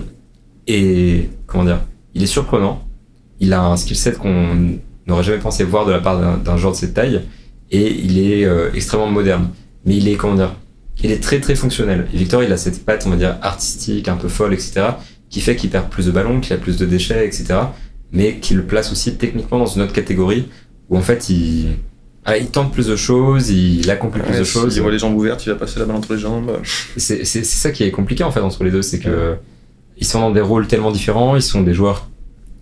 est, comment dire, il est surprenant. Il a un skill set qu'on n'aurait jamais pensé voir de la part d'un joueur de cette taille. Et il est euh, extrêmement moderne. Mais il est, comment dire, il est très très fonctionnel. Et Victor, il a cette patte, on va dire, artistique, un peu folle, etc., qui fait qu'il perd plus de ballons, qu'il a plus de déchets, etc., mais qui le place aussi techniquement dans une autre catégorie où en fait il, ah, il tente plus de choses, il accomplit ouais, plus de choses. Il voit les jambes ouvertes, il va passer la balle entre les jambes. C'est ça qui est compliqué en fait entre les deux, c'est que ouais. ils sont dans des rôles tellement différents, ils sont des joueurs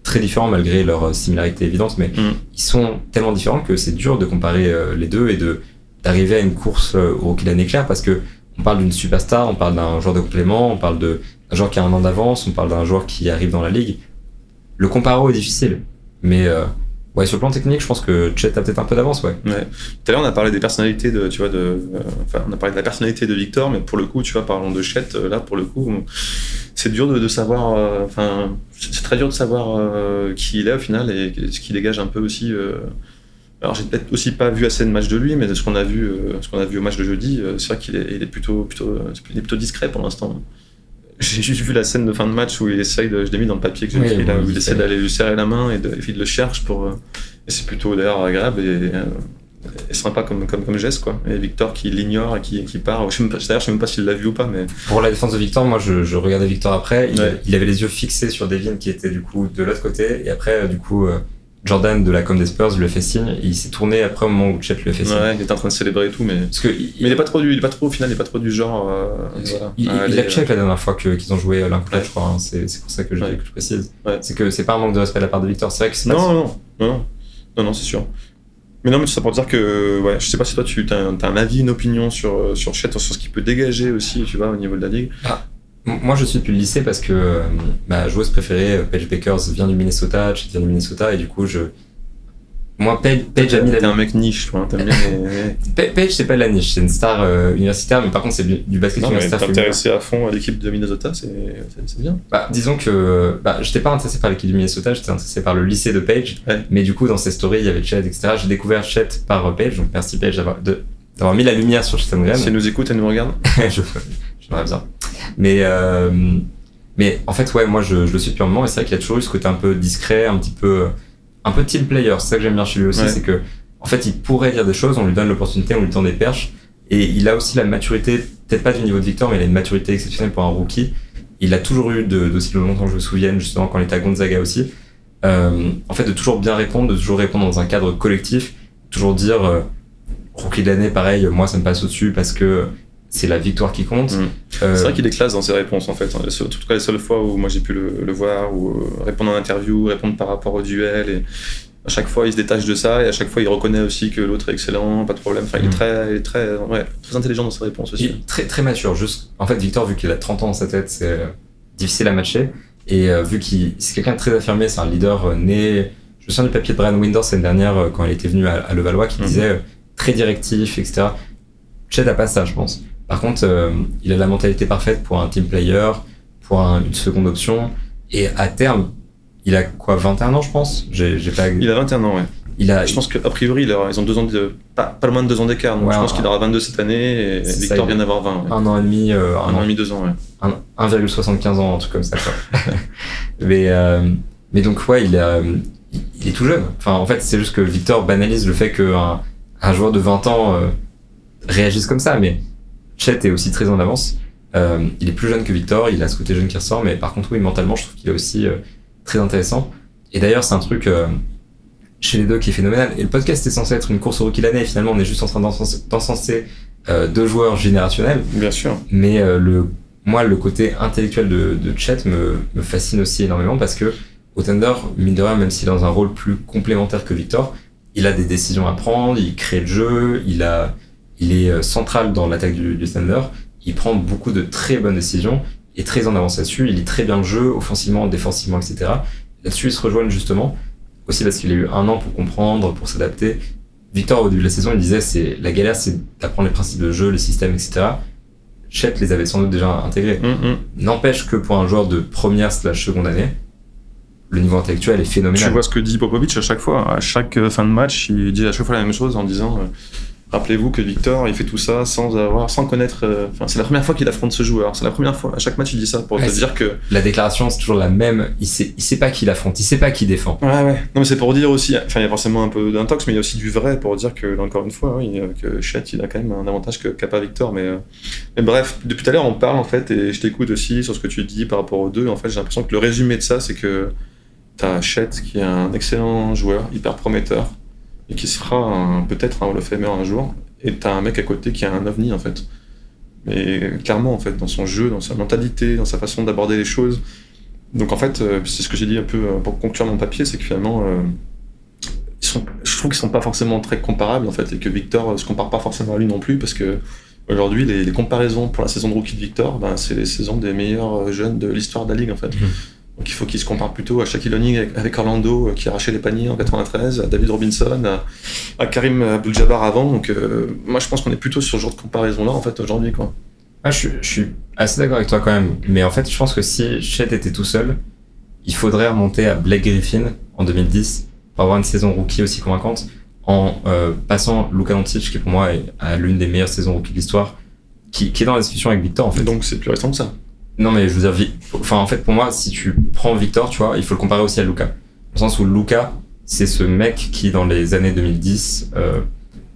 très différents malgré leur similarité évidente, mais mm. ils sont tellement différents que c'est dur de comparer euh, les deux et de d'arriver à une course euh, au rookie d'année claire parce que on parle d'une superstar, on parle d'un joueur de complément, on parle d'un joueur qui a un an d'avance, on parle d'un joueur qui arrive dans la ligue. Le comparo est difficile, mais euh, ouais, sur le plan technique, je pense que Chet a peut-être un peu d'avance, ouais. Tout à l'heure, on a parlé des personnalités de, tu vois, de, euh, enfin, on a parlé de la personnalité de Victor, mais pour le coup, tu vois, parlons de Chet, euh, là, pour le coup, c'est dur de, savoir, enfin, c'est très dur de savoir qui il est au final et ce qui dégage un peu aussi. alors, j'ai peut-être aussi pas vu assez de matchs de lui, mais de ce qu'on a vu, ce qu'on a vu au match de jeudi, c'est vrai qu'il est, plutôt, plutôt, est plutôt discret pour l'instant. J'ai juste vu la scène de fin de match où il essaye de, je l'ai mis dans le papier que j'ai oui, là, où il essaie d'aller lui serrer la main et, de, et il le cherche pour. Euh, et c'est plutôt d'ailleurs agréable et, euh, et sympa comme, comme, comme geste quoi. Et Victor qui l'ignore et qui, qui part. Je sais d'ailleurs, je sais même pas s'il l'a vu ou pas, mais. Pour la défense de Victor, moi je, je regardais Victor après. Il, ouais. il, avait les yeux fixés sur Devin qui était du coup de l'autre côté et après, du coup, euh, Jordan de la com des Spurs lui a fait signe il s'est tourné après au moment où Chet lui a fait signe. Ouais, il était en train de célébrer et tout, mais. Parce que mais il est pas trop du, il est pas trop au final, il est pas trop du genre. Euh, voilà, il, il, a check la dernière fois qu'ils ont joué l'un contre je crois. Hein. C'est pour ça que je, que je précise. C'est que c'est pas un manque de respect de la part de Victor. C'est vrai que c'est non, non, non, non, non, non, c'est sûr. Mais non, mais tout ça pour dire que, ouais, je sais pas si toi tu as un, as un avis, une opinion sur, sur Chet, sur ce qu'il peut dégager aussi, tu vois, au niveau de la ligue. Ah, moi, je suis depuis le lycée parce que euh, ma joueuse préférée, Paige Bakers, vient du Minnesota, Chet vient du Minnesota, et du coup, je. Moi, Paige, Paige a mis la. T'es un mec niche, toi, t'aimes bien les... Paige, c'est pas la niche, c'est une star euh, universitaire, mais par contre, c'est du basket non, universitaire. T'es intéressé à fond à l'équipe de Minnesota, c'est bien. Bah, disons que bah, j'étais pas intéressé par l'équipe de Minnesota, j'étais intéressé par le lycée de Paige, ouais. mais du coup, dans ses stories, il y avait Chet, etc. J'ai découvert Chet par Paige, donc merci Paige d'avoir d'avoir mis la lumière sur Chet Graham. Si elle nous écoute, elle nous regarde. je, j'aimerais bien. Mais, euh, mais en fait, ouais, moi, je, je le suis purement. Et c'est vrai qu'il y a toujours eu ce côté un peu discret, un petit peu, un peu team player. C'est ça que j'aime bien chez lui aussi, Ouais. c'est que, en fait, il pourrait dire des choses, on lui donne l'opportunité, on lui tend des perches. Et il a aussi la maturité, peut-être pas du niveau de Victor, mais il a une maturité exceptionnelle pour un rookie. Il a toujours eu d'aussi longtemps que je me souvienne, justement, quand il était à Gonzaga aussi. Euh, en fait, de toujours bien répondre, de toujours répondre dans un cadre collectif, toujours dire, euh, rookie de l'année, pareil, moi, ça me passe au-dessus parce que c'est la victoire qui compte. Mm. Euh, C'est vrai qu'il est classe dans ses réponses en fait. En tout cas, les seules fois où moi j'ai pu le, le voir, ou euh, répondre en interview, répondre par rapport au duel, et à chaque fois il se détache de ça, et à chaque fois il reconnaît aussi que l'autre est excellent, pas de problème. Enfin, il est Mm. très, il est très, ouais, très intelligent dans ses réponses aussi. Il est très, très mature. Juste, en fait, Victor, vu qu'il a 30 ans dans sa tête, c'est euh, difficile à matcher. Et euh, vu qu'il c'est quelqu'un de très affirmé, c'est un leader né. Je me souviens du papier de Brian Winders l'année dernière quand il était venu à, à Levallois qui Mhm. disait très directif, etc. Chet a pas ça, je pense. Par contre, euh, il a la mentalité parfaite pour un team player, pour un- une seconde option. Et à terme, il a quoi, 21 ans, je pense? J'ai j'ai pas. Il a 21 ans, ouais. il a- Je pense qu'a priori, il ils ont deux ans de, pas, pas loin de deux ans d'écart, donc Ouais, je pense un- qu'il aura 22 cette année, et ça, Victor vient d'avoir 20. ouais. un an et demi, euh, Un an et demi, deux ans, ouais. un- 1,75 ans, un truc comme ça. Quoi. mais, euh, mais donc, ouais, il, a, il- il est tout jeune. Enfin, en fait, c'est juste que Victor banalise le fait qu'un un joueur de 20 ans euh, réagisse comme ça. Mais Chet est aussi très en avance. Euh, il est plus jeune que Victor, il a ce côté jeune qui ressort, mais par contre, oui, mentalement, je trouve qu'il est aussi euh, très intéressant. Et d'ailleurs, c'est un truc euh, chez les deux qui est phénoménal. Et le podcast est censé être une course au rookie l'année, et finalement, on est juste en train d'encenser- deux joueurs générationnels. Bien sûr. Mais le, moi, le côté intellectuel de, de Chet me, me fascine aussi énormément parce que au Thunder, mine de rien, même s'il est dans un rôle plus complémentaire que Victor, il a des décisions à prendre, il crée le jeu, il, a, il est euh, central dans l'attaque du, du Thunder, il prend beaucoup de très bonnes décisions, il est très en avance là-dessus, il lit très bien le jeu, offensivement, défensivement, etc. Là-dessus, ils se rejoignent justement, aussi parce qu'il a eu un an pour comprendre, pour s'adapter. Victor, au début de la saison, il disait c'est la galère, c'est d'apprendre les principes de jeu, les systèmes, etc. Chet les avait sans doute déjà intégrés. Hum, hum. N'empêche que pour un joueur de première slash seconde année, le niveau intellectuel est Tu phénoménal. vois ce que dit Popovic à chaque fois, à chaque euh, fin de match, il dit à chaque fois la même chose en disant euh, Rappelez-vous que Victor, il fait tout ça sans avoir, sans connaître. euh, Enfin, c'est la première fois qu'il affronte ce joueur. C'est la première fois. À chaque match, il dit ça pour Ouais, te dire que. La déclaration, c'est toujours la même. Il sait, il sait pas qui l'affronte, il sait pas qui défend. Ouais, ouais. Non, mais c'est pour dire aussi. Enfin, il y a forcément un peu d'intox, mais il y a aussi du vrai pour dire que, encore une fois, oui, euh, que Chet, il a quand même un avantage que qu'a pas Victor. Mais, euh, mais bref, depuis tout à l'heure, on parle en fait, et je t'écoute aussi sur ce que tu dis par rapport aux deux. En fait, j'ai l'impression que le résumé de ça, c'est que t'as Chet qui est un excellent joueur, hyper prometteur, et qui sera peut-être un Hall of Famer un jour. Et t'as un mec à côté qui a un ovni en fait. Mais clairement en fait, dans son jeu, dans sa mentalité, dans sa façon d'aborder les choses. Donc en fait, euh, c'est ce que j'ai dit un peu euh, pour conclure mon papier, c'est que finalement, euh, ils sont, je trouve qu'ils sont pas forcément très comparables en fait, et que Victor se compare pas forcément à lui non plus, parce que aujourd'hui les, comparaisons pour la saison de rookie de Victor, ben, c'est les saisons des meilleurs jeunes de l'histoire de la ligue en fait. Mhm. Donc il faut qu'il se compare plutôt à Shaquille O'Neal avec, Orlando euh, qui arrachait les paniers en 93, à David Robinson, à, à Karim Abdul-Jabbar avant. Donc euh, moi je pense qu'on est plutôt sur ce genre de comparaison là en fait aujourd'hui quoi. Ah, je, suis- je suis assez d'accord avec toi quand même. Mais en fait, je pense que si Chet était tout seul, il faudrait remonter à Blake Griffin en 2010 pour avoir une saison rookie aussi convaincante en euh, passant Luka Doncic, qui pour moi est l'une des meilleures saisons rookie de l'histoire, qui, qui est dans la discussion avec Victor en fait. Donc c'est plus récent que ça. Non, mais je veux dire, enfin, en fait, pour moi, si tu prends Victor, tu vois, il faut le comparer aussi à Luca. Dans le sens où Luca, c'est ce mec qui, dans les années 2010, euh,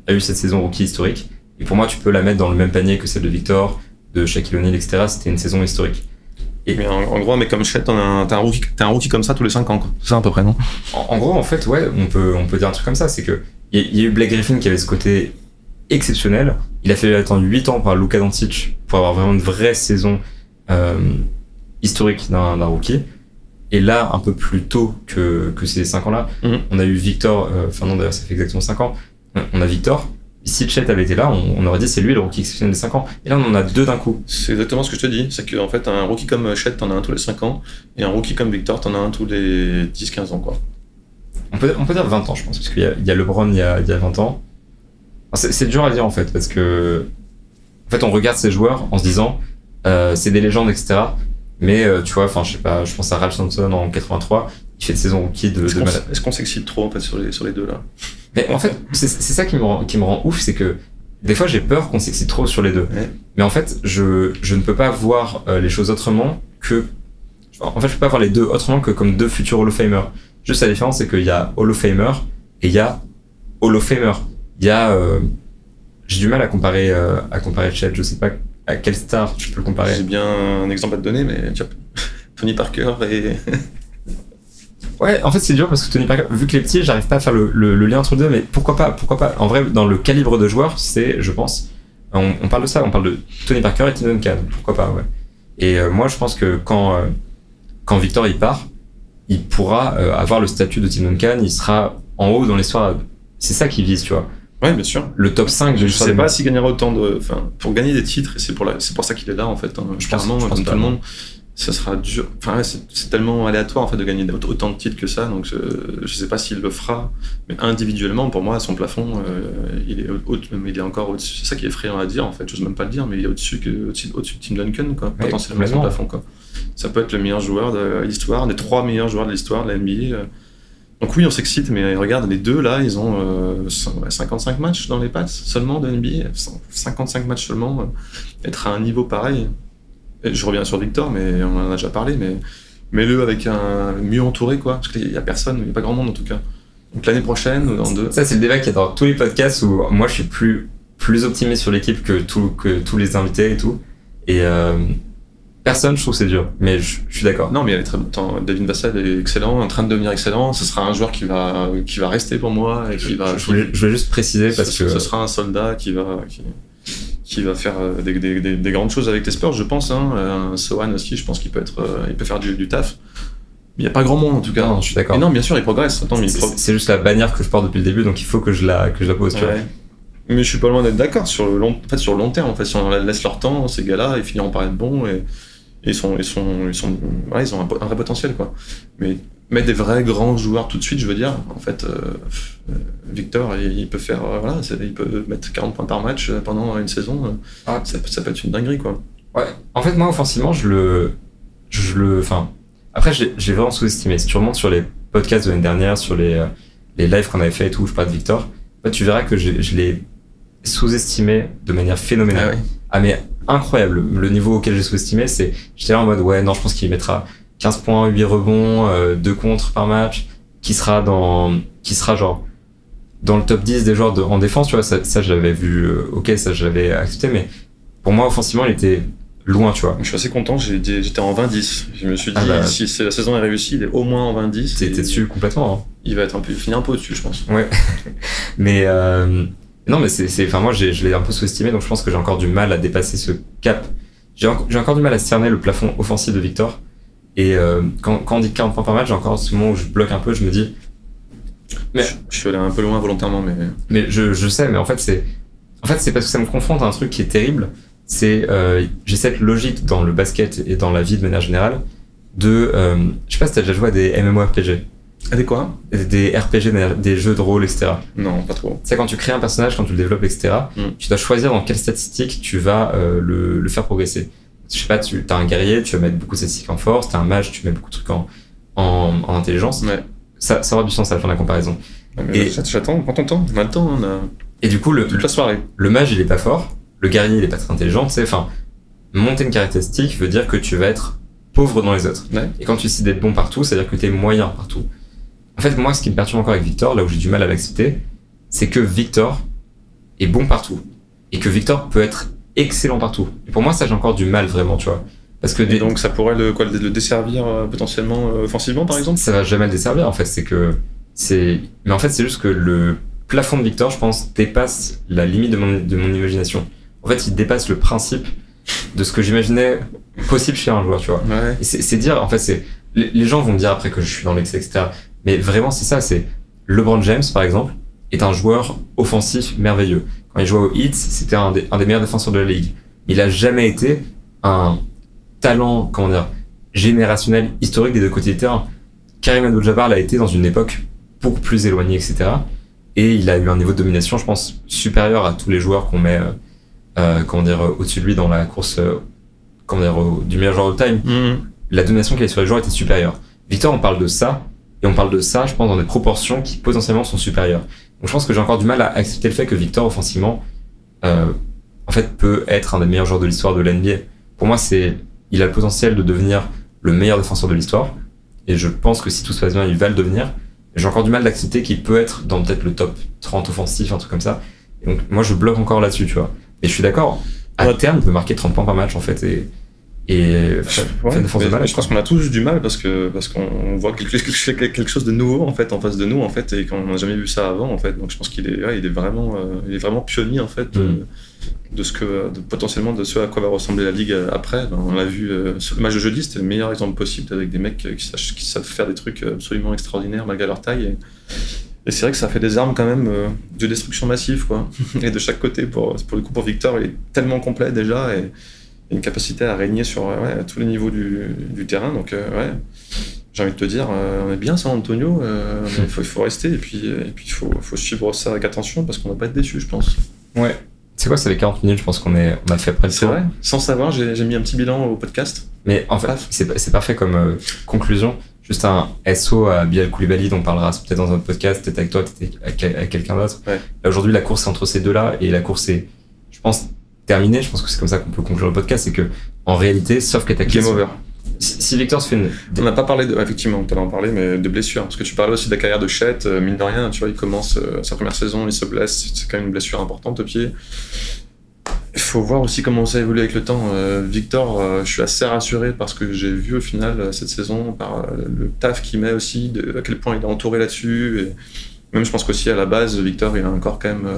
a eu cette saison rookie historique. Et pour moi, tu peux la mettre dans le même panier que celle de Victor, de Shaquille O'Neal, etc. C'était une saison historique. Et mais en, gros, mais comme Chet, t'es un, un, rookie, un rookie comme ça tous les 5 ans, C'est ça à peu près, non? En, gros, en fait, ouais, on peut, on peut dire un truc comme ça. C'est que il y, a eu Blake Griffin qui avait ce côté exceptionnel. Il a fallu attendre 8 ans par Luka Doncic pour avoir vraiment une vraie saison historique d'un rookie. Et là, un peu plus tôt que, que ces 5 ans-là, mhm. on a eu Victor, euh, enfin non d'ailleurs ça fait exactement 5 ans, on a Victor. Si Chet avait été là, on, aurait dit c'est lui le rookie exceptionnel des 5 ans. Et là, on en a deux d'un coup. C'est exactement ce que je te dis. C'est qu'en fait, un rookie comme Chet, t'en as un tous les 5 ans. Et un rookie comme Victor, t'en as un tous les 10-15 ans. quoi. On peut, on peut dire 20 ans, je pense. Parce qu'il y, y, a LeBron il y a, il y a 20 ans. c'est dur à dire en fait. Parce que. En fait, on regarde ces joueurs en se disant euh, c'est des légendes, etc. Mais euh, tu vois, enfin, je sais pas, je pense à Ralph Sampson en 83, il fait une saison rookie de. Est-ce qu'on s'excite trop en fait sur les, sur les deux là? Mais en fait, c'est ça qui me rend, qui me rend ouf, c'est que des fois j'ai peur qu'on s'excite trop sur les deux. Mais en fait, je, je ne peux pas voir euh, les choses autrement que. En fait, je peux pas voir les deux autrement que comme deux futurs Hall of Famer. Juste la différence, c'est qu'il y a Hall of Famer et il y a Hall of Famer. Il y a. Euh, j'ai du mal à comparer, euh, à comparer Chet, je sais pas à quelle star tu peux le comparer? J'ai bien un exemple à te donner, mais tu Tony Parker et. ouais, en fait, c'est dur parce que Tony Parker, vu que les petits, j'arrive pas à faire le, le, lien entre les deux, mais pourquoi pas Pourquoi pas? En vrai, dans le calibre de joueur, c'est, je pense, on, parle de ça, on parle de Tony Parker et Tim Duncan. Pourquoi pas, ouais. Et euh, moi, je pense que quand, euh, quand Victor il part, il pourra euh, avoir le statut de Tim Duncan, il sera en haut dans l'histoire. C'est ça qu'il vise, tu vois. Oui, bien sûr. Le top 5 Je sais pas s'il gagnera autant de. Enfin, pour gagner des titres, et c'est pour, la... pour ça qu'il est là, en fait. Hein. Je pense, comme tout le monde, ça sera dur. Enfin, c'est tellement aléatoire, en fait, de gagner autant de titres que ça. Donc, je, sais pas s'il le fera. Mais individuellement, pour moi, son plafond, euh, il, est au... il est encore au-dessus. C'est ça qui est effrayant à dire, en fait. J'ose même pas le dire, mais il est au-dessus que... au de Tim Duncan, quoi. potentiellement, son plafond, quoi. Ça peut être le meilleur joueur de l'histoire, des trois meilleurs joueurs de l'histoire de la NBA. Donc oui, on s'excite, mais regarde, les deux là, ils ont 55 euh, matchs dans les pattes seulement de NBA. 55 matchs seulement. Euh, être à un niveau pareil. je reviens sur Victor, mais on en a déjà parlé, mais mets-le avec un mieux entouré, quoi. Parce qu'il n'y a personne, il n'y a pas grand monde en tout cas. Donc l'année prochaine ou dans deux. Ça, c'est le débat qui est dans tous les podcasts où moi je suis plus, plus optimiste sur l'équipe que, que tous les invités et tout. Et, euh, Personne, je trouve c'est dur, mais je, suis d'accord. Non, mais elle est très David Vassal est excellent, en train de devenir excellent. Ce sera un joueur qui va qui va rester pour moi et qui va. Je, voulais, juste préciser parce ce, que ce sera un soldat qui va qui, va faire euh, des, des, des, grandes choses avec les Spurs, je pense. Hein. Un Sohan aussi, je pense qu'il peut être, euh, il peut faire du, taf. Il n'y a pas grand monde en tout cas. Non, je suis d'accord. Non, bien sûr, il progresse. c'est juste la bannière que je porte depuis le début, donc il faut que je la que je la pose. Ouais. Mais je suis pas loin d'être d'accord sur le long, en fait, sur le long terme. En fait, si on laisse leur temps, ces gars-là, ils finiront par être bons et ils sont, ils sont, ils sont, ils ont un, vrai potentiel quoi. Mais mettre des vrais grands joueurs tout de suite, je veux dire, en fait, euh, Victor, il, peut faire, euh, voilà, il peut mettre 40 points par match pendant une saison. Ah. Ça, ça, peut être une dinguerie quoi. Ouais. En fait, moi, offensivement, je le, je le, enfin, après, j'ai vraiment sous-estimé. Si tu remontes sur les podcasts de l'année dernière, sur les, euh, les lives qu'on avait fait et tout, je parle de Victor, tu verras que je, je l'ai sous-estimé de manière phénoménale. Ah. Ah mais incroyable. Le niveau auquel j'ai sous-estimé, c'est j'étais là en mode ouais non, je pense qu'il mettra 15 points, 8 rebonds, euh, 2 contre par match, qui sera dans qui sera genre dans le top 10 des joueurs de, en défense, tu vois, ça, ça j'avais vu euh, OK, ça j'avais accepté mais pour moi offensivement, il était loin, tu vois. Je suis assez content, j'étais en 20-10. Je me suis dit, ah bah, si la saison est réussie, il est au moins en 20-10. T'es dessus complètement. Hein. Il va être un peu, finir un peu au-dessus, je pense. Ouais. mais, euh, non, mais c'est, enfin moi je l'ai un peu sous-estimé, donc je pense que j'ai encore du mal à dépasser ce cap. J'ai, encore du mal à cerner le plafond offensif de Victor. Et euh, quand, quand on dit 40 points par match, j'ai encore ce moment où je bloque un peu, je me dis. Mais je, suis allé un peu loin volontairement, mais. Mais je, je sais, mais en fait c'est, en fait c'est parce que ça me confronte à un truc qui est terrible. C'est euh, j'ai cette logique dans le basket et dans la vie de manière générale de, euh, je sais pas si t'as déjà joué à des MMORPG. Des quoi? Des RPG, des jeux de rôle, etc. Non, pas trop. C'est quand tu crées un personnage, quand tu le développes, etc. Mm. Tu dois choisir dans quelle statistique tu vas euh, le, le, faire progresser. Je sais pas, tu as un guerrier, tu vas mettre beaucoup de statistiques en force, t'as un mage, tu mets beaucoup de trucs en, en, en intelligence. Ouais. Ça, ça aura du sens à la fin de la comparaison. et j'attends, prends ton temps, maintenant on a. Et du coup, le, toute la soirée. Le mage, il est pas fort, le guerrier, il est pas très intelligent, tu sais. Enfin, monter une caractéristique veut dire que tu vas être pauvre dans les autres. Ouais. Et quand tu décides d'être bon partout, c'est-à-dire que tu es moyen partout. En fait, moi, ce qui me perturbe encore avec Victor, là où j'ai du mal à l'accepter, c'est que Victor est bon partout. Et que Victor peut être excellent partout. Et pour moi, ça, j'ai encore du mal vraiment, tu vois. Parce que Et donc ça pourrait le, quoi, le desservir euh, potentiellement euh, offensivement par exemple? Ça va jamais le desservir en fait, c'est que c'est mais en fait c'est juste que le plafond de Victor je pense dépasse la limite de mon, de mon imagination. En fait, il dépasse le principe de ce que j'imaginais possible chez un joueur, tu vois. Ouais. C'est dire en fait c'est les gens vont me dire après que je suis dans l'excès etc. Mais vraiment c'est ça, c'est LeBron James par exemple est un joueur offensif merveilleux. Quand il jouait aux Heat, c'était un, un des meilleurs défenseurs de la ligue. Il a jamais été un talent, comment dire, générationnel, historique des deux côtés du terrain. Karim Abdul-Jabbar l'a été dans une époque beaucoup plus éloignée, etc. Et il a eu un niveau de domination, je pense, supérieur à tous les joueurs qu'on met, euh, euh comment dire, au-dessus de lui dans la course, euh, comment dire, du meilleur joueur de time. Mm-hmm. La domination qu'il avait sur les joueurs était supérieure. Victor, on parle de ça, et on parle de ça, je pense, dans des proportions qui potentiellement sont supérieures. Donc je pense que j'ai encore du mal à accepter le fait que Victor, offensivement, euh, en fait, peut être un des meilleurs joueurs de l'histoire de l'NBA. Pour moi, c'est il a le potentiel de devenir le meilleur défenseur de l'histoire. Et je pense que si tout se passe bien, il va le devenir. J'ai encore du mal d'accepter qu'il peut être dans peut-être le top 30 offensif, un truc comme ça. Et donc, moi, je bloque encore là-dessus, tu vois. Et je suis d'accord. À terme, il peut marquer 30 points par match, en fait. Et, et je pense qu'on a tous du mal parce que parce qu'on voit quelque, quelque, chose de nouveau en fait en face de nous en fait et qu'on n'a jamais vu ça avant en fait donc je pense qu'il est il est vraiment euh, il est vraiment pionnier en fait mm de ce que potentiellement de ce à quoi va ressembler la ligue après. Ben, on l'a vu, euh, le match de jeudi, c'était le meilleur exemple possible avec des mecs qui, qui savent faire des trucs absolument extraordinaires malgré leur taille. Et, c'est vrai que ça fait des armes quand même euh, de destruction massive, quoi. et de chaque côté, pour, pour le coup, pour Victor, il est tellement complet déjà et, une capacité à régner sur ouais, tous les niveaux du, du terrain. Donc, euh, ouais, j'ai envie de te dire, on est bien San Antonio, il faut, il faut rester et puis il puis faut, faut suivre ça avec attention parce qu'on va pas être déçu, je pense. Ouais, c'est quoi, c'est les 40 minutes, je pense qu'on est, on a fait près C'est vrai. Sans savoir, j'ai mis un petit bilan au podcast. Mais en fait, c'est parfait comme euh, conclusion. Juste un SO à Bilal Koulibaly, dont on parlera peut-être dans un autre podcast, peut-être avec toi, peut-être avec, quelqu'un d'autre. Aujourd'hui, la course est entre ces deux-là, et la course est, je pense, terminée. Je pense que c'est comme ça qu'on peut conclure le podcast, c'est que, en réalité, sauf cataclysme. Game over. Si, Victor se fait une... On n'a pas parlé, de, effectivement, on en parlé, mais de blessures. Parce que tu parlais aussi de la carrière de Chet, euh, mine de rien, tu vois, il commence euh, sa première saison, il se blesse, c'est quand même une blessure importante au pied. Il faut voir aussi comment ça évolue avec le temps. Euh, Victor, je suis assez rassuré parce que j'ai vu au final cette saison par le taf qu'il met aussi, de, à quel point il est entouré là-dessus. Et même je pense qu'aussi à la base, Victor, il a encore quand même,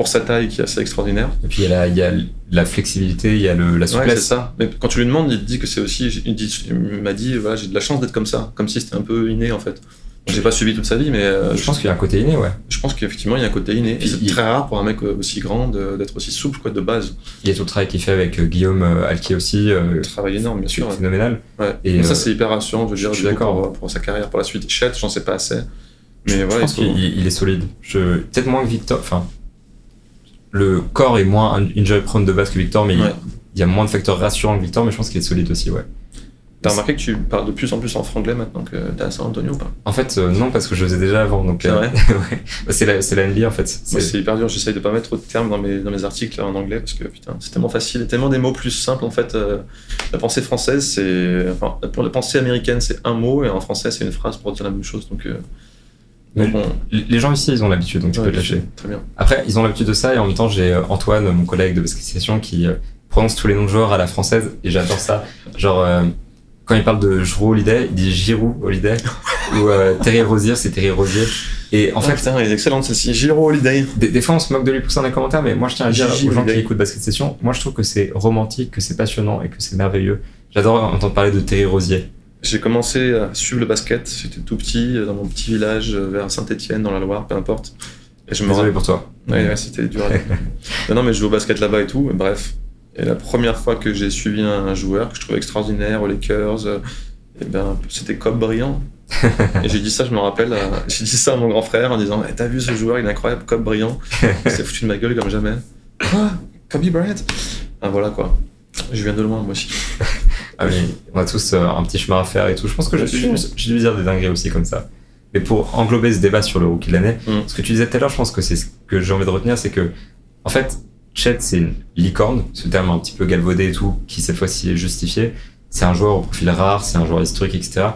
pour sa taille, qui est assez extraordinaire. Et puis il y a la, il y a la flexibilité, il y a le, la souplesse. Ouais, c'est ça. Mais quand tu lui demandes, il te dit que c'est aussi, il, m'a dit, voilà, j'ai de la chance d'être comme ça, comme si c'était un peu inné en fait. J'ai pas suivi toute sa vie, mais. Euh, je pense qu'il y a un côté inné, ouais. Je pense qu'effectivement, il y a un côté inné. C'est très rare pour un mec aussi grand d'être aussi souple, quoi, de base. Il y a tout le travail qu'il fait avec euh, Guillaume euh, Alquier aussi. Un travail énorme, bien sûr. Phénoménal. Ouais. Et ça, c'est hyper rassurant, je veux dire, je suis d'accord. Pour, sa carrière, pour la suite. Chet, j'en sais pas assez. Mais voilà, je pense qu'il est solide. Je... Peut-être moins que Victor. Enfin, le corps est moins injury prone de base que Victor, mais il y a moins de facteurs rassurants que Victor, mais je pense qu'il est solide aussi, ouais. T'as remarqué que tu parles de plus en plus en franglais maintenant que t'es à San Antonio ou pas? En fait, euh, non, parce que je le faisais déjà avant. C'est euh, vrai? bah, c'est la, la NBA en fait. C'est hyper dur, j'essaye de pas mettre trop de termes dans mes, dans mes articles en anglais parce que putain, c'est tellement facile, tellement des mots plus simples en fait. Euh, la pensée française, c'est. Enfin, pour la pensée américaine, c'est un mot et en français, c'est une phrase pour dire la même chose. Donc. Les gens ici, ils ont l'habitude, donc tu peux te lâcher. Très bien. Après, ils ont l'habitude de ça, et en même temps, j'ai Antoine, mon collègue de basket qui prononce tous les noms de joueurs à la française, et j'adore ça. Genre, quand il parle de Giroud Holiday, il dit Giroud Holiday. ou euh, Terry Rosier, c'est Terry Rosier. Et en oh, fait. Putain, elle est excellente celle-ci. Giroud Holiday. Des, fois, on se moque de lui pour ça dans les commentaires, mais moi, je tiens à dire aux gens qui écoutent Basket Session, moi, je trouve que c'est romantique, que c'est passionnant et que c'est merveilleux. J'adore entendre parler de Terry Rosier. J'ai commencé à suivre le basket, j'étais tout petit, dans mon petit village vers Saint-Etienne, dans la Loire, peu importe. Et je me Désolé pour toi. Ouais, ouais c'était dur. non, non, mais je joue au basket là-bas et tout, bref. Et la première fois que j'ai suivi un joueur que je trouvais extraordinaire aux Lakers, euh, eh ben, c'était Cobb Brillant. et j'ai dit ça, je me rappelle, euh, j'ai dit ça à mon grand frère en disant T'as vu ce joueur, il est incroyable, Cobb Brillant. Il s'est foutu de ma gueule comme jamais. Quoi? Kobe Bryant? Ah voilà quoi. Je viens de loin, moi aussi. ah oui, on a tous euh, un petit chemin à faire et tout. Je pense que j'ai dû dire des dingueries aussi comme ça. Mais pour englober ce débat sur le rookie de l'année, mm. ce que tu disais tout à l'heure, je pense que c'est ce que j'ai envie de retenir, c'est que, en fait, Chet, c'est une licorne, ce terme un petit peu galvaudé et tout, qui cette fois-ci est justifié c'est un joueur au profil rare, c'est un joueur historique, etc.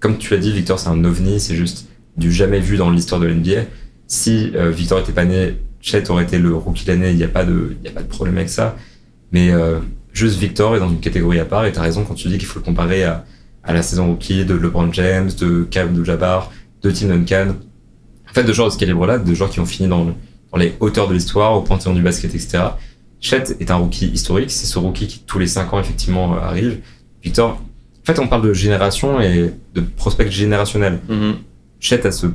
Comme tu l'as dit, Victor, c'est un ovni, c'est juste du jamais vu dans l'histoire de l'NBA. Si euh, Victor était pas né, Chet aurait été le rookie de l'année, il n'y a, pas de, y a pas de problème avec ça. Mais euh, juste Victor est dans une catégorie à part et t'as raison quand tu dis qu'il faut le comparer à, à la saison rookie de LeBron James, de Cam de Jabbar, de Tim Duncan. En fait, de joueurs de ce calibre-là, de joueurs qui ont fini dans, dans les hauteurs de l'histoire, au panthéon du basket, etc. Chet est un rookie historique, c'est ce rookie qui tous les 5 ans effectivement euh, arrive. Victor, en fait, on parle de génération et de prospect générationnel. Mhm. Chet a ce